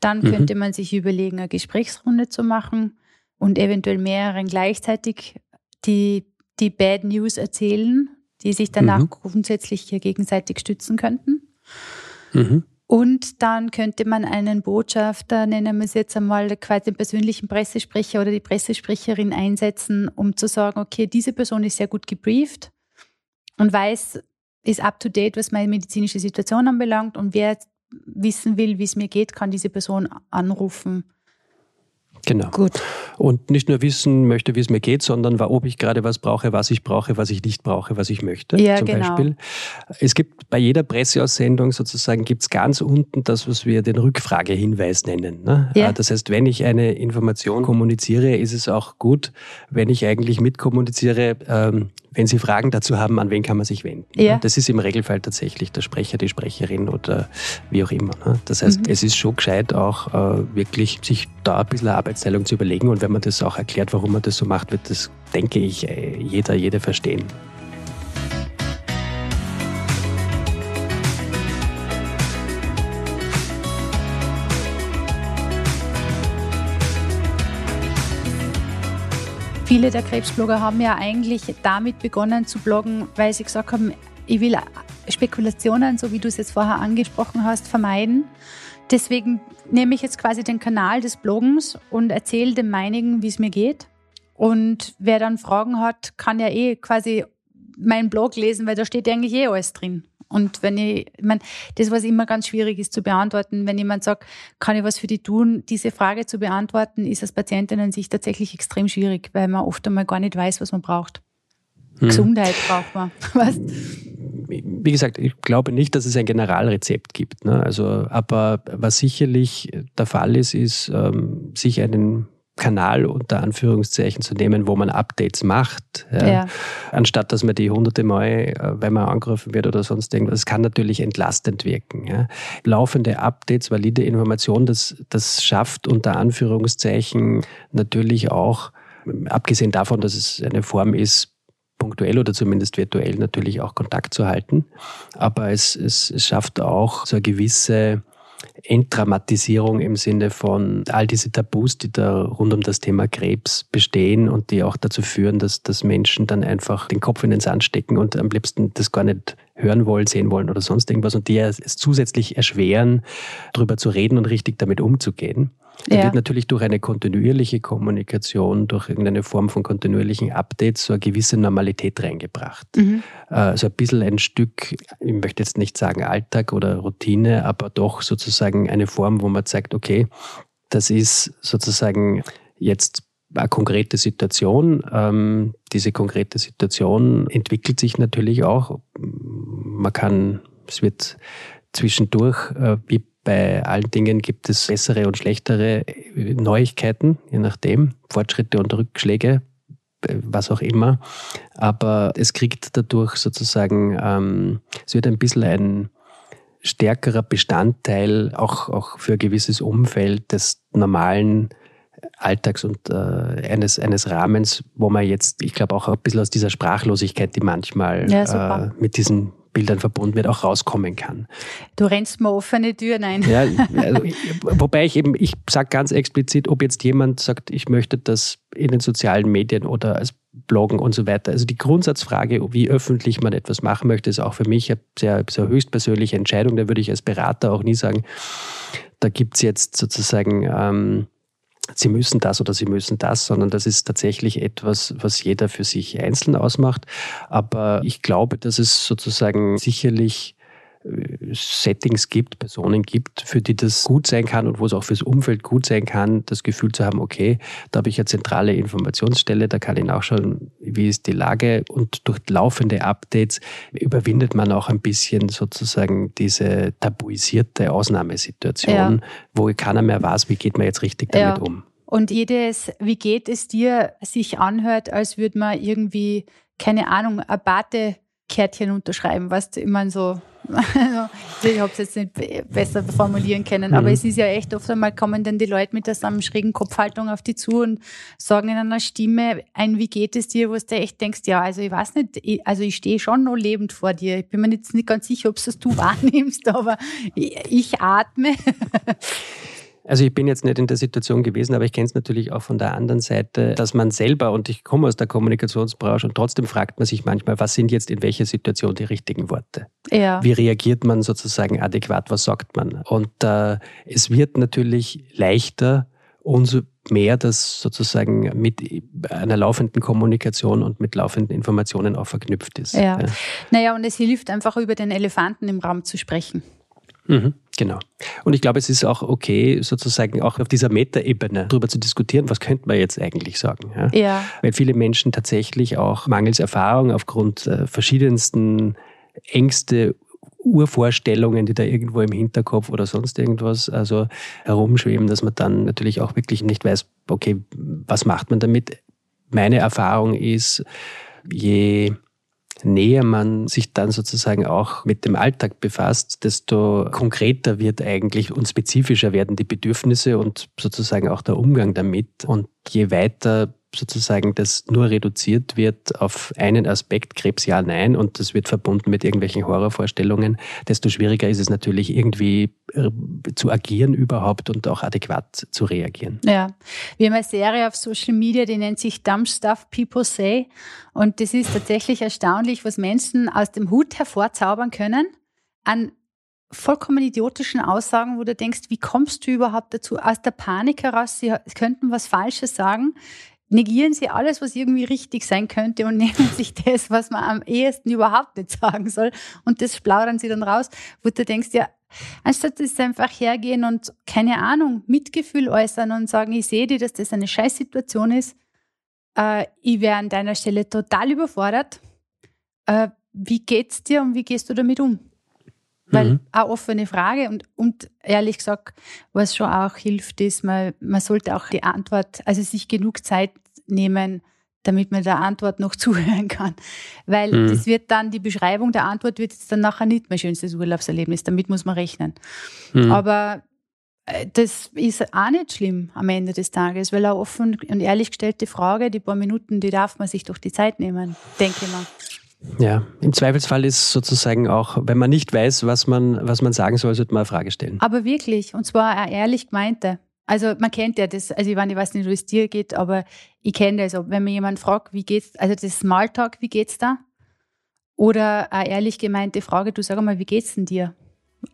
Dann mhm. könnte man sich überlegen, eine Gesprächsrunde zu machen und eventuell mehreren gleichzeitig die, die Bad News erzählen, die sich danach mhm. grundsätzlich hier gegenseitig stützen könnten. Mhm. Und dann könnte man einen Botschafter, nennen wir es jetzt einmal quasi den persönlichen Pressesprecher oder die Pressesprecherin einsetzen, um zu sagen, okay, diese Person ist sehr gut gebrieft und weiß, ist up to date, was meine medizinische Situation anbelangt und wer wissen will, wie es mir geht, kann diese Person anrufen Genau. Gut. Und nicht nur wissen möchte, wie es mir geht, sondern ob ich gerade was brauche, was ich brauche, was ich nicht brauche, was ich möchte. Ja, zum genau. Beispiel. Es gibt bei jeder Presseaussendung sozusagen gibt es ganz unten das, was wir den Rückfragehinweis nennen. Ne? Ja. Das heißt, wenn ich eine Information kommuniziere, ist es auch gut, wenn ich eigentlich mitkommuniziere, ähm, wenn Sie Fragen dazu haben, an wen kann man sich wenden? Ja. Das ist im Regelfall tatsächlich der Sprecher, die Sprecherin oder wie auch immer. Ne? Das heißt, mhm. es ist schon gescheit, auch äh, wirklich sich da ein bisschen eine Arbeitsteilung zu überlegen. Und wenn man das auch erklärt, warum man das so macht, wird das, denke ich, äh, jeder, jede verstehen. Viele der Krebsblogger haben ja eigentlich damit begonnen zu bloggen, weil sie gesagt haben, ich will Spekulationen, so wie du es jetzt vorher angesprochen hast, vermeiden. Deswegen nehme ich jetzt quasi den Kanal des Bloggens und erzähle dem meinigen, wie es mir geht. Und wer dann Fragen hat, kann ja eh quasi meinen Blog lesen, weil da steht eigentlich eh alles drin. Und wenn ich, ich meine, das, was immer ganz schwierig ist zu beantworten, wenn jemand sagt, kann ich was für die tun, diese Frage zu beantworten, ist als Patientin an sich tatsächlich extrem schwierig, weil man oft einmal gar nicht weiß, was man braucht. Hm. Gesundheit braucht man. (laughs) Weißt? Wie gesagt, ich glaube nicht, dass es ein Generalrezept gibt. Ne? Also, aber was sicherlich der Fall ist, ist, ähm, sich einen Kanal unter Anführungszeichen zu nehmen, wo man Updates macht, ja, ja. anstatt dass man die hunderte Mal, äh, wenn man angegriffen wird oder sonst irgendwas. Das kann natürlich entlastend wirken. Ja. Laufende Updates, valide Information, das, das schafft unter Anführungszeichen natürlich auch, abgesehen davon, dass es eine Form ist, punktuell oder zumindest virtuell natürlich auch Kontakt zu halten. Aber es, es, es schafft auch so eine gewisse Entdramatisierung im Sinne von all diese Tabus, die da rund um das Thema Krebs bestehen und die auch dazu führen, dass, dass Menschen dann einfach den Kopf in den Sand stecken und am liebsten das gar nicht hören wollen, sehen wollen oder sonst irgendwas und die es zusätzlich erschweren, darüber zu reden und richtig damit umzugehen. Da ja. wird natürlich durch eine kontinuierliche Kommunikation, durch irgendeine Form von kontinuierlichen Updates so eine gewisse Normalität reingebracht. Mhm. Also ein bisschen ein Stück, ich möchte jetzt nicht sagen Alltag oder Routine, aber doch sozusagen eine Form, wo man sagt, okay, das ist sozusagen jetzt eine konkrete Situation. Ähm, diese konkrete Situation entwickelt sich natürlich auch. Man kann, es wird zwischendurch, äh, wie bei allen Dingen gibt es bessere und schlechtere Neuigkeiten, je nachdem, Fortschritte und Rückschläge, was auch immer. Aber es kriegt dadurch sozusagen, ähm, es wird ein bisschen ein stärkerer Bestandteil auch, auch für ein gewisses Umfeld des normalen Alltags und äh, eines, eines Rahmens, wo man jetzt, ich glaube, auch ein bisschen aus dieser Sprachlosigkeit, die manchmal ja, äh, mit diesen Bildern verbunden wird, auch rauskommen kann. Du rennst mir offene Türen ein. Ja, (laughs) also, wobei ich eben, ich sage ganz explizit, ob jetzt jemand sagt, ich möchte das in den sozialen Medien oder als Bloggen und so weiter. Also die Grundsatzfrage, wie öffentlich man etwas machen möchte, ist auch für mich eine sehr, sehr höchstpersönliche Entscheidung. Da würde ich als Berater auch nie sagen, da gibt es jetzt sozusagen ähm, sie müssen das oder sie müssen das, sondern das ist tatsächlich etwas, was jeder für sich einzeln ausmacht. Aber ich glaube, dass es sozusagen sicherlich Settings gibt, Personen gibt, für die das gut sein kann und wo es auch fürs Umfeld gut sein kann, das Gefühl zu haben, okay, da habe ich eine zentrale Informationsstelle, da kann ich nachschauen, wie ist die Lage und durch laufende Updates überwindet man auch ein bisschen sozusagen diese tabuisierte Ausnahmesituation, ja. wo keiner mehr weiß, wie geht man jetzt richtig damit ja. um. Und jedes, wie geht es dir, sich anhört, als würde man irgendwie, keine Ahnung, ein Bate Kärtchen unterschreiben, was ich meine so Also, ich habe es jetzt nicht besser formulieren können, mhm. aber es ist ja echt oft einmal kommen dann die Leute mit der so schrägen Kopfhaltung auf die zu und sagen in einer Stimme ein, wie geht es dir, wo du echt denkst, ja, also ich weiß nicht, ich, also ich stehe schon noch lebend vor dir. Ich bin mir jetzt nicht ganz sicher, ob es das du (laughs) wahrnimmst, aber ich, ich atme. Also ich bin jetzt nicht in der Situation gewesen, aber ich kenne es natürlich auch von der anderen Seite, dass man selber, und ich komme aus der Kommunikationsbranche und trotzdem fragt man sich manchmal, was sind jetzt in welcher Situation die richtigen Worte? Ja. Wie reagiert man sozusagen adäquat, was sagt man? Und äh, es wird natürlich leichter, umso mehr das sozusagen mit einer laufenden Kommunikation und mit laufenden Informationen auch verknüpft ist. Ja. ja. Naja, und es hilft einfach über den Elefanten im Raum zu sprechen. Mhm, genau. Und ich glaube, es ist auch okay, sozusagen auch auf dieser Metaebene darüber zu diskutieren, was könnte man jetzt eigentlich sagen. Ja? ja. Weil viele Menschen tatsächlich auch mangels Erfahrung aufgrund äh, verschiedensten Ängste, Urvorstellungen, die da irgendwo im Hinterkopf oder sonst irgendwas also herumschweben, dass man dann natürlich auch wirklich nicht weiß, okay, was macht man damit? Meine Erfahrung ist, je näher man sich dann sozusagen auch mit dem Alltag befasst, desto konkreter wird eigentlich und spezifischer werden die Bedürfnisse und sozusagen auch der Umgang damit. Und je weiter sozusagen das nur reduziert wird auf einen Aspekt, Krebs ja, nein, und das wird verbunden mit irgendwelchen Horrorvorstellungen, desto schwieriger ist es natürlich irgendwie äh, zu agieren überhaupt und auch adäquat zu reagieren. Ja, wir haben eine Serie auf Social Media, die nennt sich Dumb Stuff People Say und das ist tatsächlich erstaunlich, was Menschen aus dem Hut hervorzaubern können an vollkommen idiotischen Aussagen, wo du denkst, wie kommst du überhaupt dazu? Aus der Panik heraus, sie könnten was Falsches sagen negieren sie alles, was irgendwie richtig sein könnte und (laughs) nehmen sich das, was man am ehesten überhaupt nicht sagen soll und das plaudern sie dann raus, wo du denkst, ja, anstatt das einfach hergehen und keine Ahnung, Mitgefühl äußern und sagen, ich sehe dir, dass das eine Scheißsituation ist, äh, ich wäre an deiner Stelle total überfordert. Äh, wie geht's dir und wie gehst du damit um? Weil mhm. eine offene Frage und, und ehrlich gesagt, was schon auch hilft, ist, man, man sollte auch die Antwort, also sich genug Zeit nehmen, damit man der Antwort noch (laughs) zuhören kann. Weil mhm. das wird dann, die Beschreibung der Antwort wird jetzt dann nachher nicht mein schönstes Urlaubserlebnis. Damit muss man rechnen. Mhm. Aber äh, das ist auch nicht schlimm am Ende des Tages, weil eine offen und ehrlich gestellte Frage, die paar Minuten, die darf man sich doch die Zeit nehmen, denke ich mal. Ja, im Zweifelsfall ist sozusagen auch, wenn man nicht weiß, was man, was man sagen soll, sollte man eine Frage stellen. Aber wirklich, und zwar eine ehrlich gemeinte. Also man kennt ja das, also ich, meine, ich weiß nicht, wie es dir geht, aber ich kenne das. Also wenn mir jemand fragt, wie geht's, also das Smalltalk, wie geht's da? Oder eine ehrlich gemeinte Frage, du sag mal, wie geht's denn dir?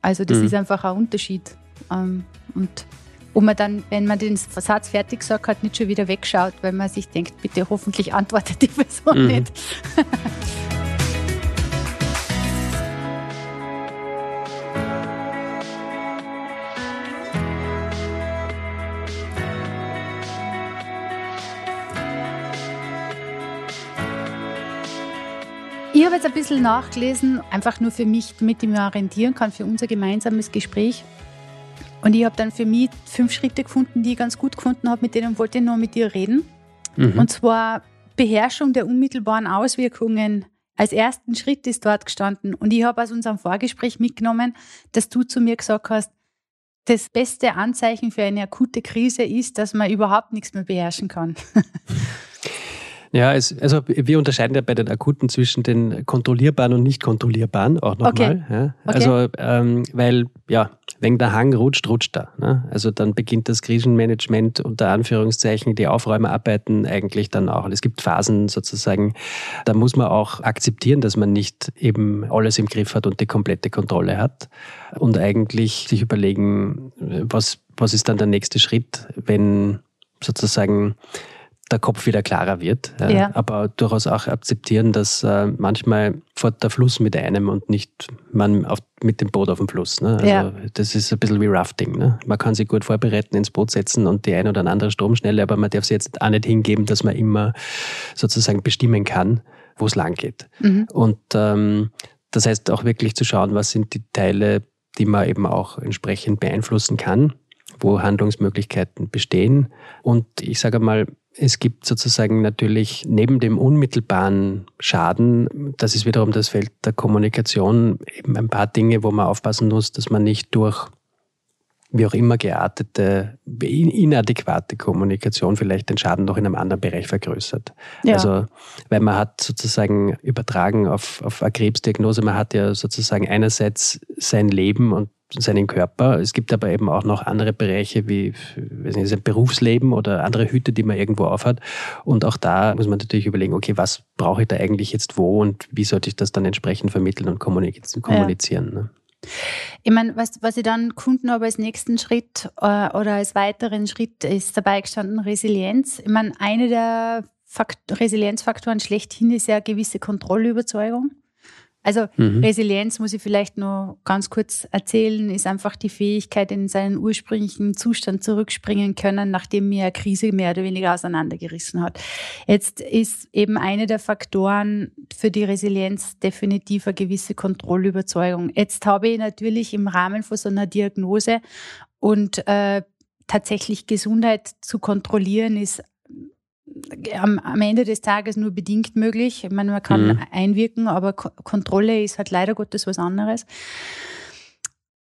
Also das mhm. ist einfach ein Unterschied. Ähm, und ob man dann, wenn man den Satz fertig sagt hat, nicht schon wieder wegschaut, weil man sich denkt, bitte hoffentlich antwortet die (laughs) Person mhm. nicht. (laughs) Ich habe jetzt ein bisschen nachgelesen, einfach nur für mich, damit ich mich orientieren kann für unser gemeinsames Gespräch. Und ich habe dann für mich fünf Schritte gefunden, die ich ganz gut gefunden habe, mit denen wollte ich noch mit dir reden. Mhm. Und zwar Beherrschung der unmittelbaren Auswirkungen als ersten Schritt ist dort gestanden. Und ich habe aus unserem Vorgespräch mitgenommen, dass du zu mir gesagt hast, das beste Anzeichen für eine akute Krise ist, dass man überhaupt nichts mehr beherrschen kann. (laughs) Ja, es, also wir unterscheiden ja bei den Akuten zwischen den kontrollierbaren und nicht kontrollierbaren auch nochmal. Okay. Ja. Okay. Also, ähm, weil, ja, wenn der Hang rutscht, rutscht er. Ne? Also dann beginnt das Krisenmanagement unter Anführungszeichen, die Aufräumerarbeiten eigentlich dann auch. Und es gibt Phasen sozusagen, da muss man auch akzeptieren, dass man nicht eben alles im Griff hat und die komplette Kontrolle hat. Und eigentlich sich überlegen, was, was ist dann der nächste Schritt, wenn sozusagen der Kopf wieder klarer wird. Ja. Aber durchaus auch akzeptieren, dass äh, manchmal fährt der Fluss mit einem und nicht man auf, mit dem Boot auf dem Fluss. Ne? Also ja. das ist ein bisschen wie Rafting. Ne? Man kann sich gut vorbereiten, ins Boot setzen und die eine oder andere Stromschnelle, aber man darf sich jetzt auch nicht hingeben, dass man immer sozusagen bestimmen kann, wo es lang geht. Mhm. Und ähm, das heißt auch wirklich zu schauen, was sind die Teile, die man eben auch entsprechend beeinflussen kann wo Handlungsmöglichkeiten bestehen. Und ich sage mal, es gibt sozusagen natürlich neben dem unmittelbaren Schaden, das ist wiederum das Feld der Kommunikation, eben ein paar Dinge, wo man aufpassen muss, dass man nicht durch wie auch immer geartete, inadäquate Kommunikation vielleicht den Schaden noch in einem anderen Bereich vergrößert. Ja. Also, weil man hat sozusagen übertragen auf, auf eine Krebsdiagnose, man hat ja sozusagen einerseits sein Leben und seinen Körper. Es gibt aber eben auch noch andere Bereiche wie weiß nicht, sein Berufsleben oder andere Hüte, die man irgendwo aufhat. Und auch da muss man natürlich überlegen, okay, was brauche ich da eigentlich jetzt wo und wie sollte ich das dann entsprechend vermitteln und kommunizieren. Ja. Ne? Ich meine, was, was ich dann Kunden aber als nächsten Schritt äh, oder als weiteren Schritt ist dabei gestanden, Resilienz. Ich meine, eine der Fakt Resilienzfaktoren schlechthin ist ja eine gewisse Kontrollüberzeugung. Also mhm. Resilienz muss ich vielleicht nur ganz kurz erzählen, ist einfach die Fähigkeit, in seinen ursprünglichen Zustand zurückspringen können, nachdem mir eine Krise mehr oder weniger auseinandergerissen hat. Jetzt ist eben eine der Faktoren für die Resilienz definitiv eine gewisse Kontrollüberzeugung. Jetzt habe ich natürlich im Rahmen von so einer Diagnose und äh, tatsächlich Gesundheit zu kontrollieren ist am, am, Ende des Tages nur bedingt möglich. Ich meine, man kann mhm. einwirken, aber Ko Kontrolle ist halt leider Gottes was anderes.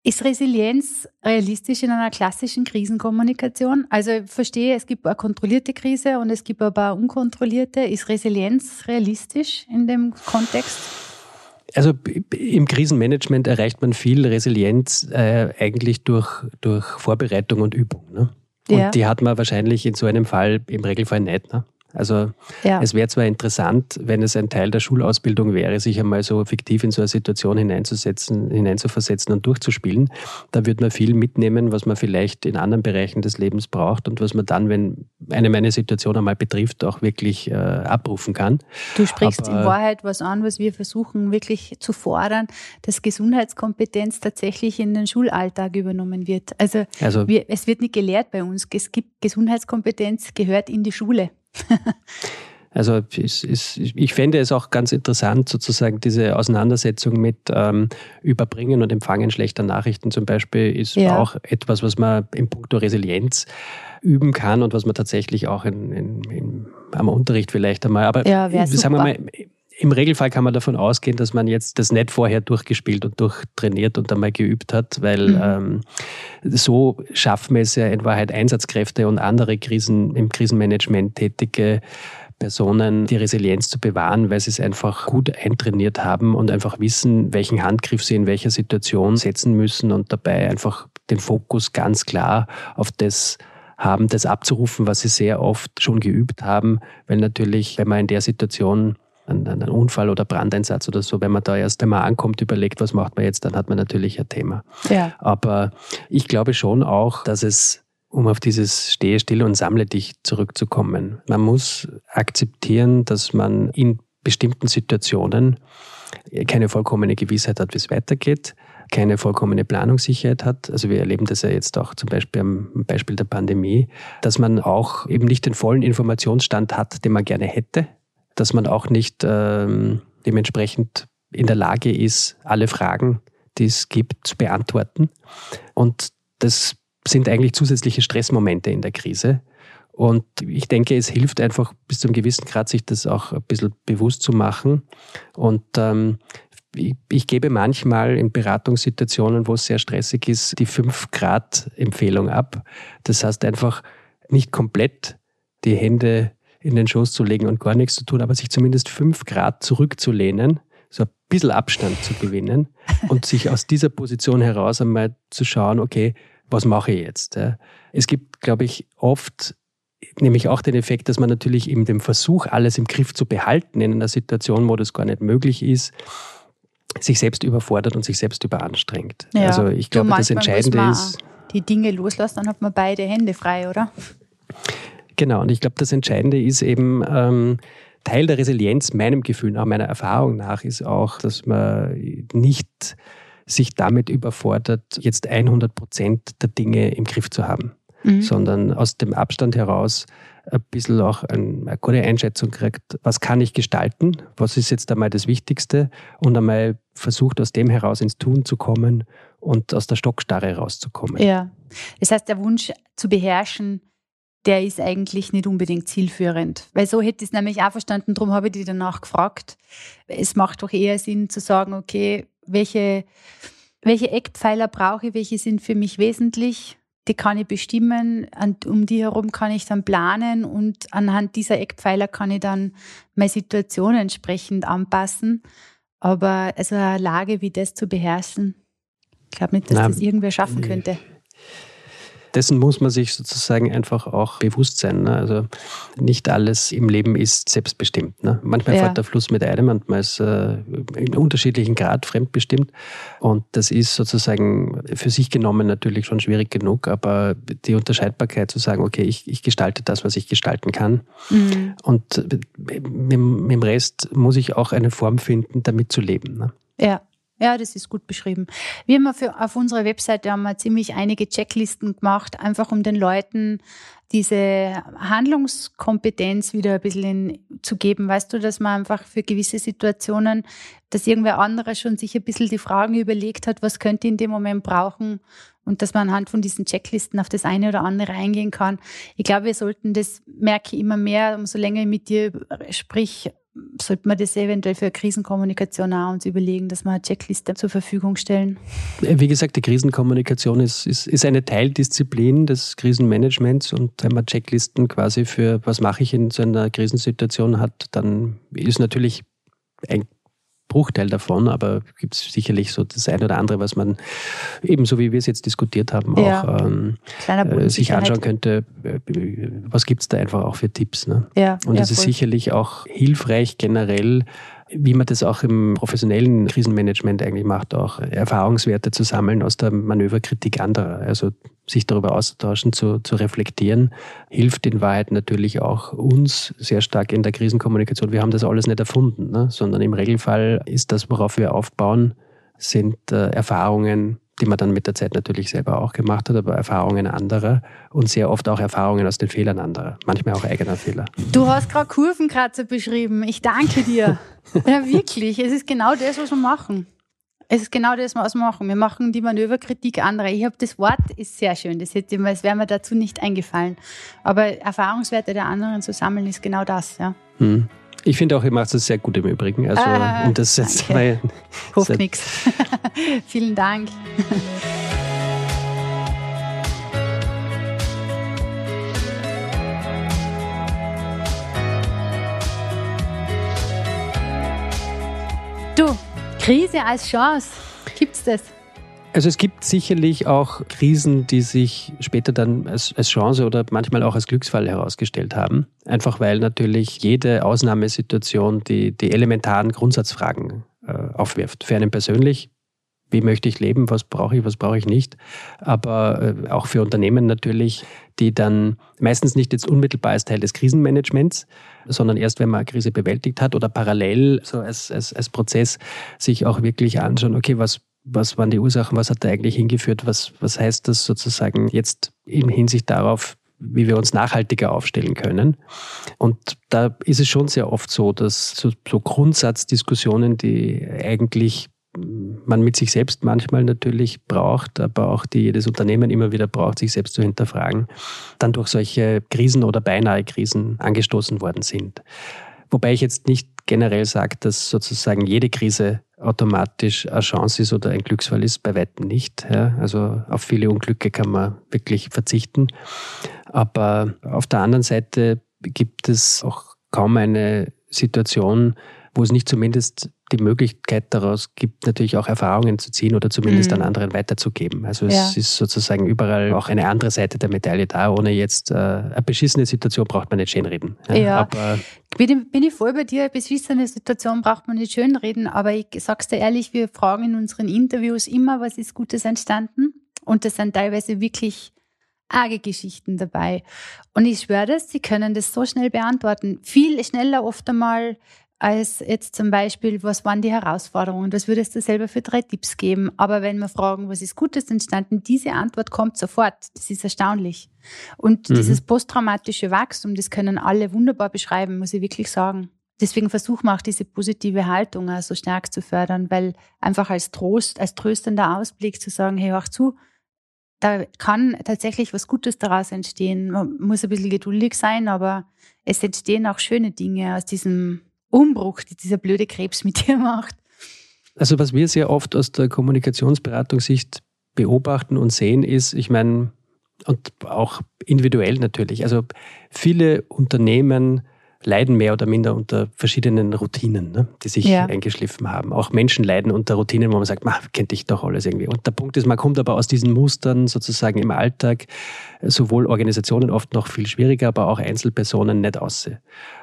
Ist Resilienz realistisch in einer klassischen Krisenkommunikation? Also ich verstehe, es gibt eine kontrollierte Krise und es gibt aber eine unkontrollierte. Ist Resilienz realistisch in dem Kontext? Also im Krisenmanagement erreicht man viel Resilienz äh, eigentlich durch, durch Vorbereitung und Übung. Ne? Und ja. die hat man wahrscheinlich in so einem Fall im Regelfall nicht. Ne? Also ja. es wäre zwar interessant, wenn es ein Teil der Schulausbildung wäre, sich einmal so fiktiv in so eine Situation hineinzusetzen, hineinzuversetzen und durchzuspielen. Da würde man viel mitnehmen, was man vielleicht in anderen Bereichen des Lebens braucht und was man dann, wenn eine meine Situation einmal betrifft, auch wirklich äh, abrufen kann. Du sprichst Aber, in Wahrheit was an, was wir versuchen wirklich zu fordern, dass Gesundheitskompetenz tatsächlich in den Schulalltag übernommen wird. Also, also wir, es wird nicht gelehrt bei uns. Es gibt Gesundheitskompetenz gehört in die Schule. (laughs) Also es, es, ich fände es auch ganz interessant, sozusagen diese Auseinandersetzung mit ähm, Überbringen und Empfangen schlechter Nachrichten zum Beispiel ist ja. auch etwas, was man im Punkto Resilienz üben kann und was man tatsächlich auch in, in, in, am Unterricht vielleicht einmal, aber ja, sagen wir mal, im Regelfall kann man davon ausgehen, dass man jetzt das nicht vorher durchgespielt und durchtrainiert und einmal geübt hat, weil mhm. ähm, so schaffen es ja in Wahrheit Einsatzkräfte und andere Krisen im Krisenmanagement tätige Personen die Resilienz zu bewahren, weil sie es einfach gut eintrainiert haben und einfach wissen, welchen Handgriff sie in welcher Situation setzen müssen und dabei einfach den Fokus ganz klar auf das haben, das abzurufen, was sie sehr oft schon geübt haben, weil natürlich, wenn man in der Situation einen, einen Unfall oder Brandeinsatz oder so, wenn man da erst einmal ankommt, überlegt, was macht man jetzt, dann hat man natürlich ein Thema. Ja. Aber ich glaube schon auch, dass es um auf dieses Stehe still und sammle dich zurückzukommen. Man muss akzeptieren, dass man in bestimmten Situationen keine vollkommene Gewissheit hat, wie es weitergeht, keine vollkommene Planungssicherheit hat. Also wir erleben das ja jetzt auch zum Beispiel am Beispiel der Pandemie, dass man auch eben nicht den vollen Informationsstand hat, den man gerne hätte dass man auch nicht ähm, dementsprechend in der Lage ist, alle Fragen, die es gibt, zu beantworten. Und das sind eigentlich zusätzliche Stressmomente in der Krise. Und ich denke, es hilft einfach bis zu einem gewissen Grad, sich das auch ein bisschen bewusst zu machen. Und ähm, ich, ich, gebe manchmal in Beratungssituationen, wo es sehr stressig ist, die 5-Grad-Empfehlung ab. Das heißt einfach nicht komplett die Hände in den Schoß zu legen und gar nichts zu tun, aber sich zumindest fünf Grad zurückzulehnen, so ein bisschen Abstand zu gewinnen (laughs) und sich aus dieser Position heraus einmal zu schauen, okay, was mache ich jetzt? Es gibt, glaube ich, oft nämlich auch den Effekt, dass man natürlich in dem Versuch, alles im Griff zu behalten, in einer Situation, wo das gar nicht möglich ist, sich selbst überfordert und sich selbst überanstrengt. Ja, also ich glaube, das Entscheidende ist. Die Dinge loslassen, dann hat man beide Hände frei, oder? Genau, und ich glaube, das Entscheidende ist eben, ähm, Teil der Resilienz, meinem Gefühl nach, meiner Erfahrung nach, ist auch, dass man nicht sich damit überfordert, jetzt 100 Prozent der Dinge im Griff zu haben, mhm. sondern aus dem Abstand heraus ein bisschen auch eine gute Einschätzung kriegt, was kann ich gestalten, was ist jetzt einmal das Wichtigste und einmal versucht, aus dem heraus ins Tun zu kommen und aus der Stockstarre rauszukommen. Ja, das heißt, der Wunsch zu beherrschen, der ist eigentlich nicht unbedingt zielführend. Weil so hätte ich es nämlich auch verstanden, darum habe ich die danach gefragt. Es macht doch eher Sinn zu sagen, okay, welche, welche Eckpfeiler brauche ich, welche sind für mich wesentlich, die kann ich bestimmen, und um die herum kann ich dann planen und anhand dieser Eckpfeiler kann ich dann meine Situation entsprechend anpassen. Aber also eine Lage wie das zu beherrschen, ich glaube nicht, dass Na, das irgendwer schaffen könnte dessen muss man sich sozusagen einfach auch bewusst sein. Ne? Also nicht alles im Leben ist selbstbestimmt. Ne? Manchmal ja. fährt der Fluss mit einem, manchmal ist äh, in unterschiedlichen Grad fremdbestimmt. Und das ist sozusagen für sich genommen natürlich schon schwierig genug, aber die Unterscheidbarkeit zu sagen, okay, ich, ich gestalte das, was ich gestalten kann. Mhm. Und mit, mit, dem Rest muss ich auch eine Form finden, damit zu leben. Ne? Ja. Ja, das ist gut beschrieben. Wir haben für, auf unserer Webseite haben wir ziemlich einige Checklisten gemacht, einfach um den Leuten diese Handlungskompetenz wieder ein bisschen in, zu geben. Weißt du, dass man einfach für gewisse Situationen, dass irgendwer anderer schon sich ein bisschen die Fragen überlegt hat, was könnte in dem Moment brauchen und dass man anhand von diesen Checklisten auf das eine oder andere eingehen kann. Ich glaube, wir sollten das, merke ich immer mehr, umso länger ich mit dir sprich, sollte man das eventuell für Krisenkommunikation auch uns überlegen, dass wir eine Checkliste zur Verfügung stellen? Wie gesagt, die Krisenkommunikation ist, ist, ist eine Teildisziplin des Krisenmanagements und wenn man Checklisten quasi für was mache ich in so einer Krisensituation hat, dann ist natürlich ein Bruchteil davon, aber gibt es sicherlich so das eine oder andere, was man ebenso wie wir es jetzt diskutiert haben, ja. auch ähm, äh, sich anschauen könnte. Äh, was gibt es da einfach auch für Tipps? Ne? Ja, Und es ja, ist sicherlich auch hilfreich generell, wie man das auch im professionellen Krisenmanagement eigentlich macht, auch Erfahrungswerte zu sammeln aus der Manöverkritik anderer. Also sich darüber auszutauschen, zu, zu reflektieren, hilft in Wahrheit natürlich auch uns sehr stark in der Krisenkommunikation. Wir haben das alles nicht erfunden, ne? sondern im Regelfall ist das, worauf wir aufbauen, sind äh, Erfahrungen, die man dann mit der Zeit natürlich selber auch gemacht hat, aber Erfahrungen anderer und sehr oft auch Erfahrungen aus den Fehlern anderer, manchmal auch eigener Fehler. Du hast gerade Kurvenkratzer beschrieben. Ich danke dir. (laughs) ja, wirklich. Es ist genau das, was wir machen. Es ist genau das, was wir machen. Wir machen die Manöverkritik anderer. Ich habe das Wort, ist sehr schön. Das, hätte, das wäre mir dazu nicht eingefallen. Aber Erfahrungswerte der anderen zu sammeln, ist genau das. Ja. Hm. Ich finde auch, ihr macht es sehr gut im Übrigen. Also, ah, und das jetzt mal, (laughs) Hofft nichts. (laughs) Vielen Dank. (laughs) Du, Krise als Chance. Gibt's das? Also es gibt sicherlich auch Krisen, die sich später dann als, als, Chance oder manchmal auch als Glücksfall herausgestellt haben. Einfach weil natürlich jede Ausnahmesituation die, die elementaren Grundsatzfragen äh, aufwirft. Für einen persönlich, wie möchte ich leben, was brauche ich, was brauche ich nicht. Aber äh, auch für Unternehmen natürlich, die dann meistens nicht jetzt unmittelbar als Teil des Krisenmanagements, sondern erst, wenn man eine Krise bewältigt hat oder parallel so als, als, als Prozess sich auch wirklich anschauen, okay, was was waren die Ursachen, was hat da eigentlich hingeführt, was, was heißt das sozusagen jetzt in Hinsicht darauf, wie wir uns nachhaltiger aufstellen können. Und da ist es schon sehr oft so, dass so, so Grundsatzdiskussionen, die eigentlich man mit sich selbst manchmal natürlich braucht, aber auch die jedes Unternehmen immer wieder braucht, sich selbst zu hinterfragen, dann durch solche Krisen oder beinahe Krisen angestoßen worden sind. Wobei ich jetzt nicht generell sage, dass sozusagen jede Krise automatisch eine Chance ist oder ein Glücksfall ist, bei weitem nicht. Ja. Also auf viele Unglücke kann man wirklich verzichten. Aber auf der anderen Seite gibt es auch kaum eine Situation, wo es nicht zumindest die Möglichkeit daraus gibt, natürlich auch Erfahrungen zu ziehen oder zumindest mhm. an anderen weiterzugeben. Also es ja. ist sozusagen überall auch eine andere Seite der Medaille da, ohne jetzt äh, eine beschissene Situation braucht man nicht schönreden. Ja, ja. Aber bin, ich, bin ich voll bei dir, eine beschissene Situation braucht man nicht schönreden, aber ich sag's dir ehrlich, wir fragen in unseren Interviews immer, was ist Gutes entstanden? Und das sind teilweise wirklich arge Geschichten dabei. Und ich schwöre das, sie können das so schnell beantworten. Viel schneller oft einmal als jetzt zum Beispiel, was waren die Herausforderungen? Was würdest du selber für drei Tipps geben? Aber wenn wir fragen, was ist Gutes entstanden, diese Antwort kommt sofort. Das ist erstaunlich. Und mhm. dieses posttraumatische Wachstum, das können alle wunderbar beschreiben, muss ich wirklich sagen. Deswegen versuchen wir auch diese positive Haltung so stark zu fördern, weil einfach als Trost, als tröstender Ausblick zu sagen, hey, hör zu, da kann tatsächlich was Gutes daraus entstehen. Man muss ein bisschen geduldig sein, aber es entstehen auch schöne Dinge aus diesem Umbruch, die dieser blöde Krebs mit (laughs) dir macht. Also was wir sehr oft aus der Kommunikationsberatungssicht beobachten und sehen, ist, ich meine, und auch individuell natürlich, also viele Unternehmen leiden mehr oder minder unter verschiedenen Routinen, ne, die sich ja. eingeschliffen haben. Auch Menschen leiden unter Routinen, wo man sagt, kennt dich doch alles irgendwie. Und der Punkt ist, man kommt aber aus diesen Mustern sozusagen im Alltag, sowohl Organisationen oft noch viel schwieriger, aber auch Einzelpersonen nicht aus.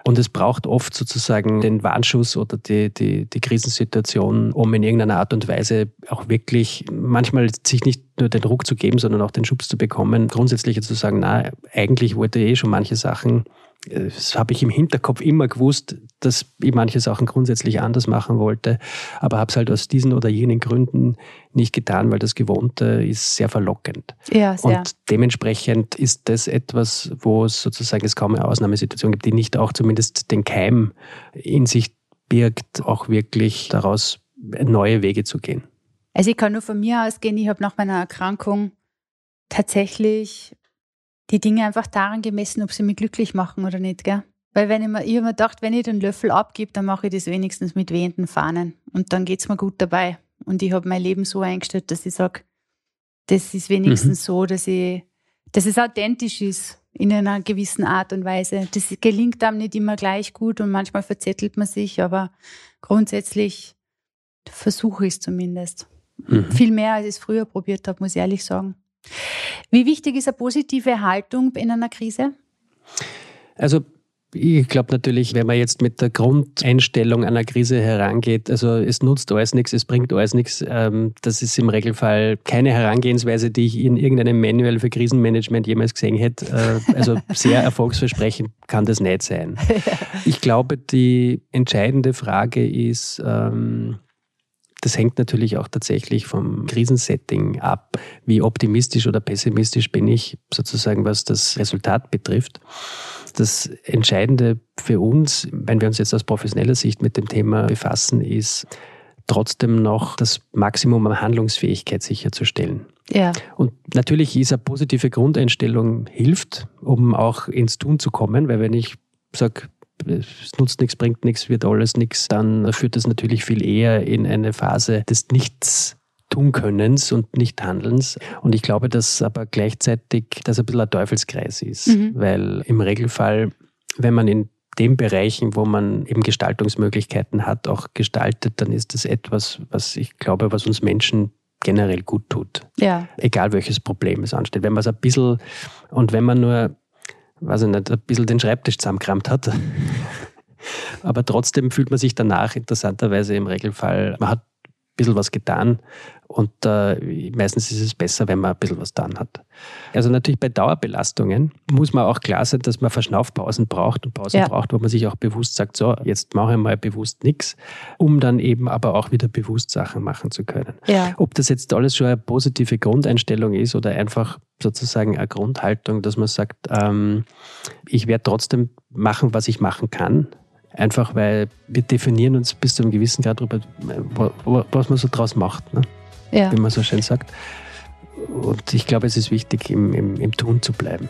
Und es braucht oft sozusagen den Warnschuss oder die, die, die Krisensituation, um in irgendeiner Art und Weise auch wirklich manchmal sich nicht nur den Ruck zu geben, sondern auch den Schubs zu bekommen, grundsätzlich zu sagen, na, eigentlich wollte ich eh schon manche Sachen das habe ich im Hinterkopf immer gewusst, dass ich manche Sachen grundsätzlich anders machen wollte, aber habe es halt aus diesen oder jenen Gründen nicht getan, weil das Gewohnte ist sehr verlockend. Ja, sehr. Und dementsprechend ist das etwas, wo es sozusagen es kaum eine Ausnahmesituation gibt, die nicht auch zumindest den Keim in sich birgt, auch wirklich daraus neue Wege zu gehen. Also ich kann nur von mir ausgehen, ich habe nach meiner Erkrankung tatsächlich die Dinge einfach daran gemessen, ob sie mich glücklich machen oder nicht, gell? Weil wenn ich mir, ich habe mir gedacht, wenn ich den Löffel abgebe, dann mache ich das wenigstens mit wehenden Fahnen. Und dann geht es mir gut dabei. Und ich habe mein Leben so eingestellt, dass ich sage, das ist wenigstens mhm. so, dass ich, dass es authentisch ist in einer gewissen Art und Weise. Das gelingt einem nicht immer gleich gut und manchmal verzettelt man sich, aber grundsätzlich versuche ich es zumindest. Mhm. Viel mehr, als ich es früher probiert habe, muss ich ehrlich sagen. Wie wichtig ist eine positive Haltung in einer Krise? Also ich glaube natürlich, wenn man jetzt mit der Grundeinstellung einer Krise herangeht, also es nutzt alles nichts, es bringt alles nichts, ähm, das ist im Regelfall keine Herangehensweise, die ich in irgendeinem Manual für Krisenmanagement jemals gesehen hätte. Äh, also (laughs) sehr erfolgsversprechend kann das nicht sein. Ich glaube, die entscheidende Frage ist, ähm, das hängt natürlich auch tatsächlich vom Krisensetting ab. Wie optimistisch oder pessimistisch bin ich sozusagen, was das Resultat betrifft. Das Entscheidende für uns, wenn wir uns jetzt aus professioneller Sicht mit dem Thema befassen, ist trotzdem noch das Maximum an Handlungsfähigkeit sicherzustellen. Ja. Und natürlich ist eine positive Grundeinstellung hilft, um auch ins Tun zu kommen, weil wenn ich sage, es nutzt nichts, bringt nichts, wird alles nichts, dann führt das natürlich viel eher in eine Phase des Nichts tun Könnens und nicht Handelns. Und ich glaube, dass aber gleichzeitig das ein bisschen ein Teufelskreis ist, mhm. weil im Regelfall, wenn man in den Bereichen, wo man eben Gestaltungsmöglichkeiten hat, auch gestaltet, dann ist das etwas, was ich glaube, was uns Menschen generell gut tut. Ja. Egal welches Problem es ansteht. Wenn man es ein bisschen und wenn man nur weiß ich nicht, ein bisschen den Schreibtisch zusammengerammt hat. Aber trotzdem fühlt man sich danach interessanterweise im Regelfall, man hat bisschen was getan und äh, meistens ist es besser, wenn man ein bisschen was getan hat. Also natürlich bei Dauerbelastungen muss man auch klar sein, dass man Verschnaufpausen braucht und Pausen ja. braucht, wo man sich auch bewusst sagt, so, jetzt mache ich mal bewusst nichts, um dann eben aber auch wieder bewusst Sachen machen zu können. Ja. Ob das jetzt alles schon eine positive Grundeinstellung ist oder einfach sozusagen eine Grundhaltung, dass man sagt, ähm, ich werde trotzdem machen, was ich machen kann. Einfach weil wir definieren uns bis zu einem gewissen Grad darüber, was man so draus macht. Ne? ja. wie man so schön sagt. Und ich glaube, es ist wichtig, im, im, im Tun zu bleiben.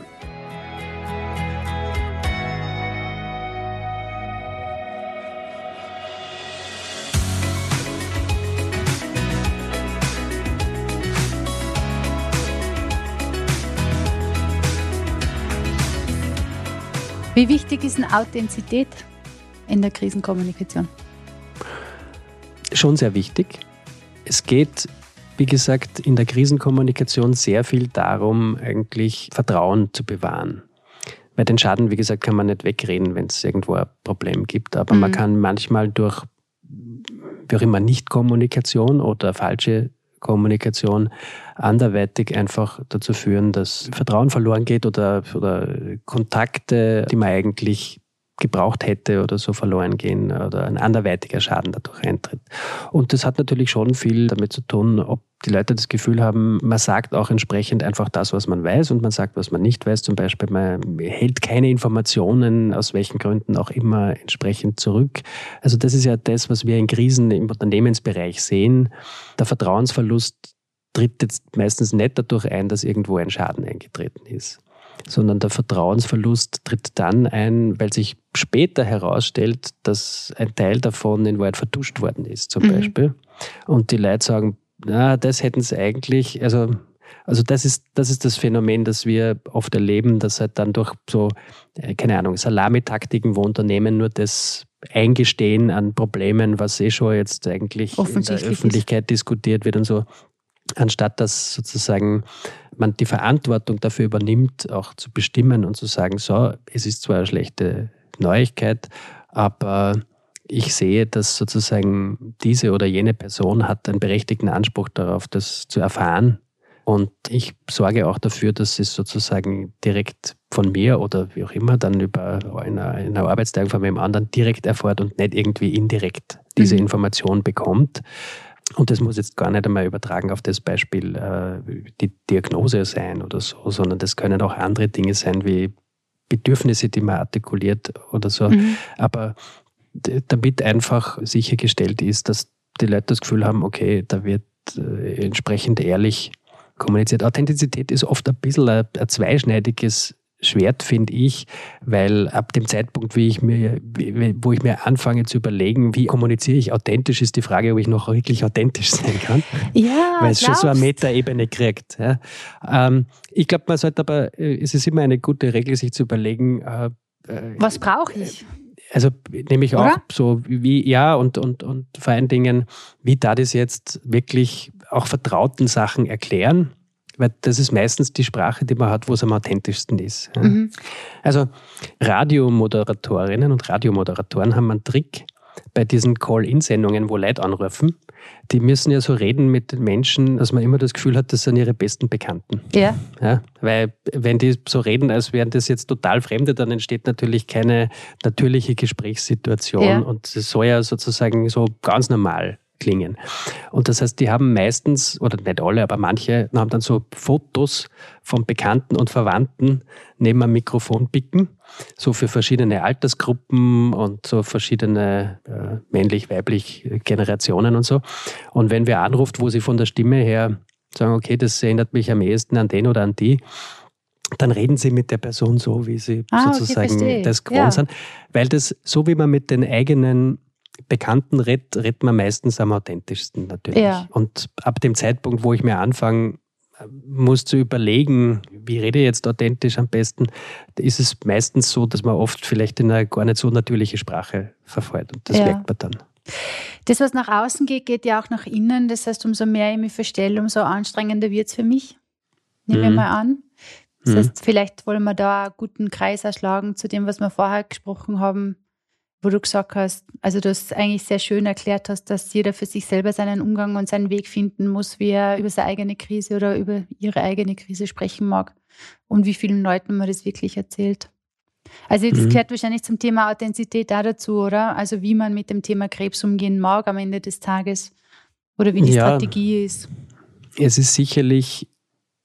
Wie wichtig ist eine Authentizität in der Krisenkommunikation? Schon sehr wichtig. Es geht wie gesagt, in der Krisenkommunikation sehr viel darum, eigentlich Vertrauen zu bewahren. Weil den Schaden, wie gesagt, kann man nicht wegreden, wenn es irgendwo ein Problem gibt. Aber mhm. man kann manchmal durch, wie auch immer, Nicht-Kommunikation oder falsche Kommunikation anderweitig einfach dazu führen, dass Vertrauen verloren geht oder, oder Kontakte, die man eigentlich gebraucht hätte oder so verloren gehen oder ein anderweitiger Schaden dadurch eintritt. Und das hat natürlich schon viel damit zu tun, ob die Leute das Gefühl haben, man sagt auch entsprechend einfach das, was man weiß und man sagt, was man nicht weiß. Zum Beispiel, man hält keine Informationen, aus welchen Gründen auch immer, entsprechend zurück. Also das ist ja das, was wir in Krisen im Unternehmensbereich sehen. Der Vertrauensverlust tritt jetzt meistens nicht dadurch ein, dass irgendwo ein Schaden eingetreten ist, sondern der Vertrauensverlust tritt dann ein, weil sich später herausstellt, dass ein Teil davon in Wahrheit vertuscht worden ist, zum mhm. Beispiel. Und die Leute sagen, na, das hätten sie eigentlich, also also das ist, das ist das Phänomen, das wir oft erleben, dass halt dann durch so, äh, keine Ahnung, Salamitaktiken, wo Unternehmen nur das Eingestehen an Problemen, was eh schon jetzt eigentlich in der Öffentlichkeit ist. diskutiert wird und so, anstatt dass sozusagen man die Verantwortung dafür übernimmt, auch zu bestimmen und zu sagen, so, es ist zwar eine schlechte Neuigkeit, aber ich sehe, dass sozusagen diese oder jene Person hat einen berechtigten Anspruch darauf, das zu erfahren und ich sorge auch dafür, dass es sozusagen direkt von mir oder wie auch immer dann über eine, eine Arbeitsteilung von einem anderen direkt erfährt und nicht irgendwie indirekt diese mhm. Information bekommt. Und das muss jetzt gar nicht einmal übertragen auf das Beispiel äh, die Diagnose sein oder so, sondern das können auch andere Dinge sein wie Bedürfnisse, die man artikuliert oder so. Mhm. Aber damit einfach sichergestellt ist, dass die Leute das Gefühl haben, okay, da wird äh, entsprechend ehrlich kommuniziert. Authentizität ist oft ein bisschen ein, ein zweischneidiges Schwert, finde ich, weil ab dem Zeitpunkt, wie ich mir, wo ich mir anfange zu überlegen, wie kommuniziere ich authentisch, ist die Frage, ob ich noch wirklich authentisch sein kann. (laughs) Ja, weil es schon so eine Metaebene kriegt. Ja. Ähm, ich glaube, man sollte aber, äh, es ist immer eine gute Regel, sich zu überlegen, äh, äh was brauche ich? Also nämlich auch Oder? so wie, ja, und, und, und vor allen Dingen, wie da das jetzt wirklich auch vertrauten Sachen erklären, weil das ist meistens die Sprache, die man hat, wo es am authentischsten ist. Mhm. Also Radiomoderatorinnen und Radiomoderatoren haben einen Trick bei diesen Call-In-Sendungen, wo Leute anrufen. Die müssen ja so reden mit den Menschen, dass man immer das Gefühl hat, das sind ihre besten Bekannten. Ja. ja. Weil wenn die so reden, als wären das jetzt total Fremde, dann entsteht natürlich keine natürliche Gesprächssituation ja. und es soll ja sozusagen so ganz normal klingen. Und das heißt, die haben meistens, oder nicht alle, aber manche haben dann so Fotos von Bekannten und Verwandten neben einem Mikrofon picken, so für verschiedene Altersgruppen und so verschiedene äh, männlich-weiblich Generationen und so. Und wenn wer anruft, wo sie von der Stimme her sagen, okay, das erinnert mich am ehesten an den oder an die, dann reden sie mit der Person so, wie sie ah, sozusagen okay, das gewohnt ja. sind. Weil das, so wie man mit den eigenen Bekannten redet, redet man meistens am authentischsten natürlich. Ja. Und ab dem Zeitpunkt, wo ich mir anfange, muss zu überlegen, wie rede ich jetzt authentisch am besten, ist es meistens so, dass man oft vielleicht in eine gar nicht so natürliche Sprache verfällt. Und das ja. merkt man dann. Das, was nach außen geht, geht ja auch nach innen. Das heißt, umso mehr ich mich verstelle, umso anstrengender wird es für mich. Nehmen wir mhm. mal an. Das mhm. heißt, vielleicht wollen wir da einen guten Kreis erschlagen zu dem, was wir vorher gesprochen haben wo du gesagt hast, also du hast eigentlich sehr schön erklärt hast, dass jeder für sich selber seinen Umgang und seinen Weg finden muss, wie er über seine eigene Krise oder über ihre eigene Krise sprechen mag und wie vielen Leuten man das wirklich erzählt. Also das mhm. gehört wahrscheinlich zum Thema Authentizität da dazu, oder? Also wie man mit dem Thema Krebs umgehen mag am Ende des Tages oder wie die ja, Strategie ist. Es ist sicherlich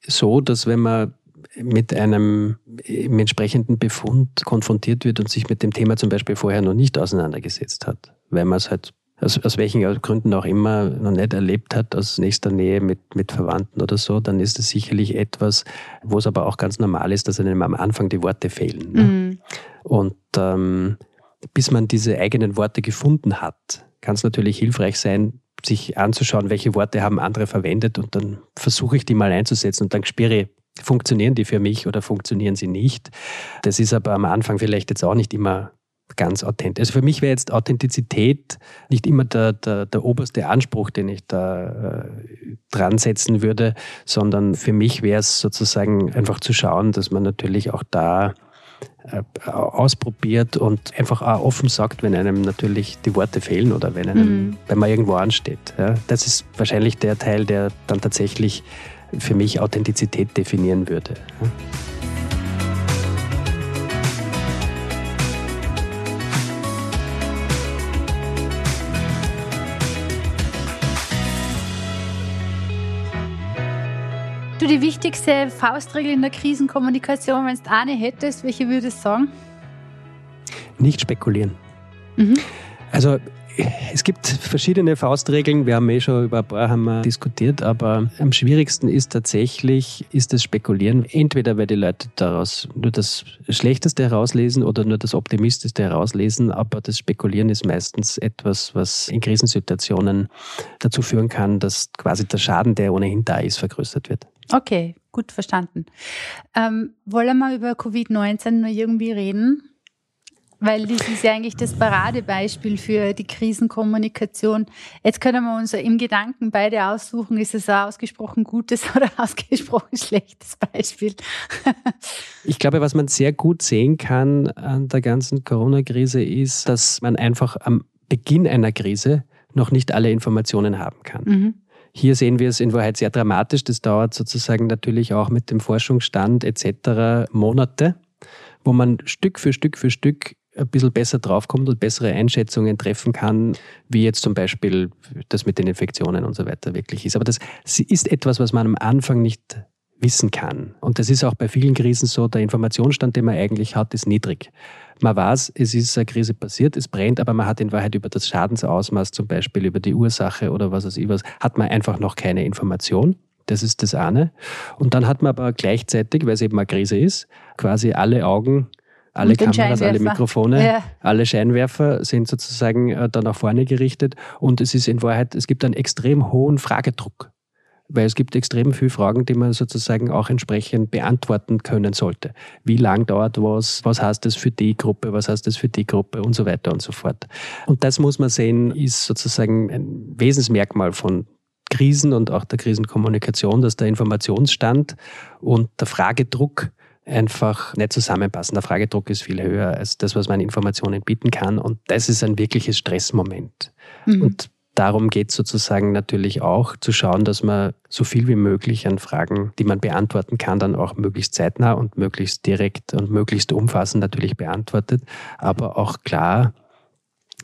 so, dass wenn man mit einem im entsprechenden Befund konfrontiert wird und sich mit dem Thema zum Beispiel vorher noch nicht auseinandergesetzt hat, weil man es halt aus, aus welchen Gründen auch immer noch nicht erlebt hat, aus nächster Nähe mit, mit Verwandten oder so, dann ist es sicherlich etwas, wo es aber auch ganz normal ist, dass einem am Anfang die Worte fehlen. Ne? Mhm. Und ähm, bis man diese eigenen Worte gefunden hat, kann es natürlich hilfreich sein, sich anzuschauen, welche Worte haben andere verwendet und dann versuche ich die mal einzusetzen und dann spüre ich, funktionieren die für mich oder funktionieren sie nicht. Das ist aber am Anfang vielleicht jetzt auch nicht immer ganz authentisch. Also für mich wäre jetzt Authentizität nicht immer der, der, der oberste Anspruch, den ich da äh, dran setzen würde, sondern für mich wäre es sozusagen einfach zu schauen, dass man natürlich auch da äh, ausprobiert und einfach auch offen sagt, wenn einem natürlich die Worte fehlen oder wenn einem, mhm. wenn man irgendwo ansteht. Ja, das ist wahrscheinlich der Teil, der dann tatsächlich für mich Authentizität definieren würde. Du, die wichtigste Faustregel in der Krisenkommunikation, wenn du eine hättest, welche würdest du sagen? Nicht spekulieren. Mhm. Also es gibt verschiedene Faustregeln. Wir haben eh schon über ein paar haben wir diskutiert, aber am schwierigsten ist tatsächlich ist das Spekulieren. Entweder weil die Leute daraus nur das Schlechteste herauslesen oder nur das Optimistischste herauslesen, aber das Spekulieren ist meistens etwas, was in Krisensituationen dazu führen kann, dass quasi der Schaden, der ohnehin da ist, vergrößert wird. Okay, gut verstanden. Ähm, wollen wir über Covid-19 nur irgendwie reden? Weil das ist ja eigentlich das Paradebeispiel für die Krisenkommunikation. Jetzt können wir uns im Gedanken beide aussuchen, ist es ein ausgesprochen gutes oder ausgesprochen schlechtes Beispiel. (laughs) ich glaube, was man sehr gut sehen kann an der ganzen Corona-Krise ist, dass man einfach am Beginn einer Krise noch nicht alle Informationen haben kann. Mhm. Hier sehen wir es in Wahrheit sehr dramatisch. Das dauert sozusagen natürlich auch mit dem Forschungsstand etc. Monate, wo man Stück für Stück für Stück ein bisschen besser draufkommt und bessere Einschätzungen treffen kann, wie jetzt zum Beispiel das mit den Infektionen und so weiter wirklich ist. Aber das ist etwas, was man am Anfang nicht wissen kann. Und das ist auch bei vielen Krisen so, der Informationsstand, den man eigentlich hat, ist niedrig. Man weiß, es ist eine Krise passiert, es brennt, aber man hat in Wahrheit über das Schadensausmaß, zum Beispiel über die Ursache oder was weiß ich was, hat man einfach noch keine Information. Das ist das eine. Und dann hat man aber gleichzeitig, weil es eben eine Krise ist, quasi alle Augen alle Kameras, alle Mikrofone, ja. alle Scheinwerfer sind sozusagen äh, da nach vorne gerichtet und es ist in Wahrheit, es gibt einen extrem hohen Fragedruck, weil es gibt extrem viele Fragen, die man sozusagen auch entsprechend beantworten können sollte. Wie lang dauert was? Was heißt das für die Gruppe? Was heißt das für die Gruppe? Und so weiter und so fort. Und das muss man sehen, ist sozusagen ein Wesensmerkmal von Krisen und auch der Krisenkommunikation, dass der Informationsstand und der Fragedruck einfach nicht zusammenpassen. Der Fragedruck ist viel höher als das, was man Informationen bieten kann. Und das ist ein wirkliches Stressmoment. Mhm. Und darum geht es sozusagen natürlich auch, zu schauen, dass man so viel wie möglich an Fragen, die man beantworten kann, dann auch möglichst zeitnah und möglichst direkt und möglichst umfassend natürlich beantwortet, aber auch klar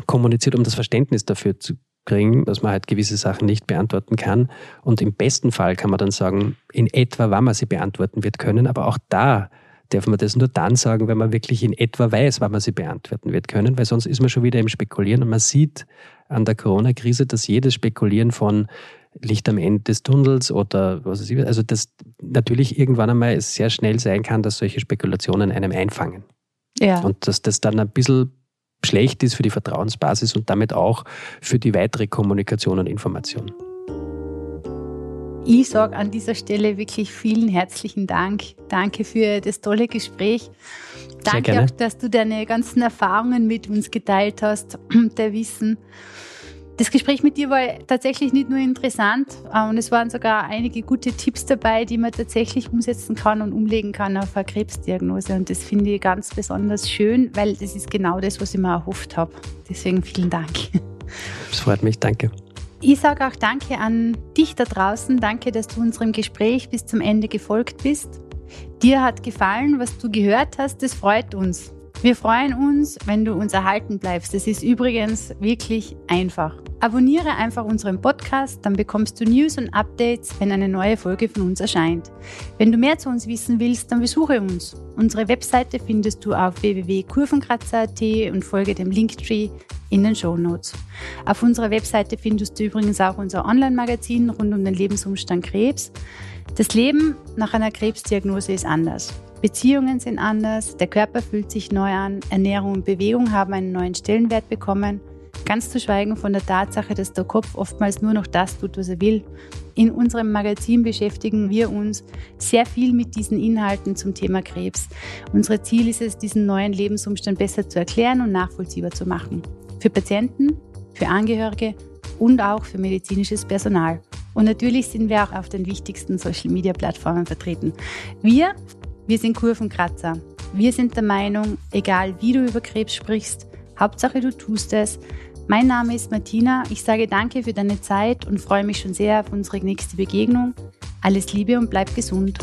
kommuniziert, um das Verständnis dafür zu kriegen, dass man halt gewisse Sachen nicht beantworten kann. Und im besten Fall kann man dann sagen, in etwa, wann man sie beantworten wird können. Aber auch da darf man das nur dann sagen, wenn man wirklich in etwa weiß, wann man sie beantworten wird können, weil sonst ist man schon wieder im Spekulieren und man sieht an der Corona-Krise, dass jedes Spekulieren von Licht am Ende des Tunnels oder was weiß ich, also das natürlich irgendwann einmal es sehr schnell sein kann, dass solche Spekulationen einem einfangen. Ja. Und dass das dann ein bisschen schlecht ist für die Vertrauensbasis und damit auch für die weitere Kommunikation und Information. Ich sage an dieser Stelle wirklich vielen herzlichen Dank. Danke für das tolle Gespräch. Danke auch, dass du deine ganzen Erfahrungen mit uns geteilt hast, (clears throat) der Wissen. Das Gespräch mit dir war tatsächlich nicht nur interessant, äh, und es waren sogar einige gute Tipps dabei, die man tatsächlich umsetzen kann und umlegen kann auf eine Krebsdiagnose. Und das finde ich ganz besonders schön, weil das ist genau das, was ich mir erhofft habe. Deswegen vielen Dank. Das freut mich, danke. Ich sage auch Danke an dich da draußen. Danke, dass du unserem Gespräch bis zum Ende gefolgt bist. Dir hat gefallen, was du gehört hast. Das freut uns. Wir freuen uns, wenn du uns erhalten bleibst. Das ist übrigens wirklich einfach. Abonniere einfach unseren Podcast, dann bekommst du News und Updates, wenn eine neue Folge von uns erscheint. Wenn du mehr zu uns wissen willst, dann besuche uns. Unsere Webseite findest du auf www.kurvenkratzer.at und folge dem Linktree in den Show Notes. Auf unserer Webseite findest du übrigens auch unser Online-Magazin rund um den Lebensumstand Krebs. Das Leben nach einer Krebsdiagnose ist anders. Beziehungen sind anders, der Körper fühlt sich neu an, Ernährung und Bewegung haben einen neuen Stellenwert bekommen, ganz zu schweigen von der Tatsache, dass der Kopf oftmals nur noch das tut, was er will. In unserem Magazin beschäftigen wir uns sehr viel mit diesen Inhalten zum Thema Krebs. Unser Ziel ist es, diesen neuen Lebensumstand besser zu erklären und nachvollziehbar zu machen. Für Patienten, für Angehörige und auch für medizinisches Personal. Und natürlich sind wir auch auf den wichtigsten Social-Media-Plattformen vertreten. Wir wir sind Kurvenkratzer. Wir sind der Meinung, egal wie du über Krebs sprichst, Hauptsache du tust es. Mein Name ist Martina. Ich sage danke für deine Zeit und freue mich schon sehr auf unsere nächste Begegnung. Alles Liebe und bleib gesund.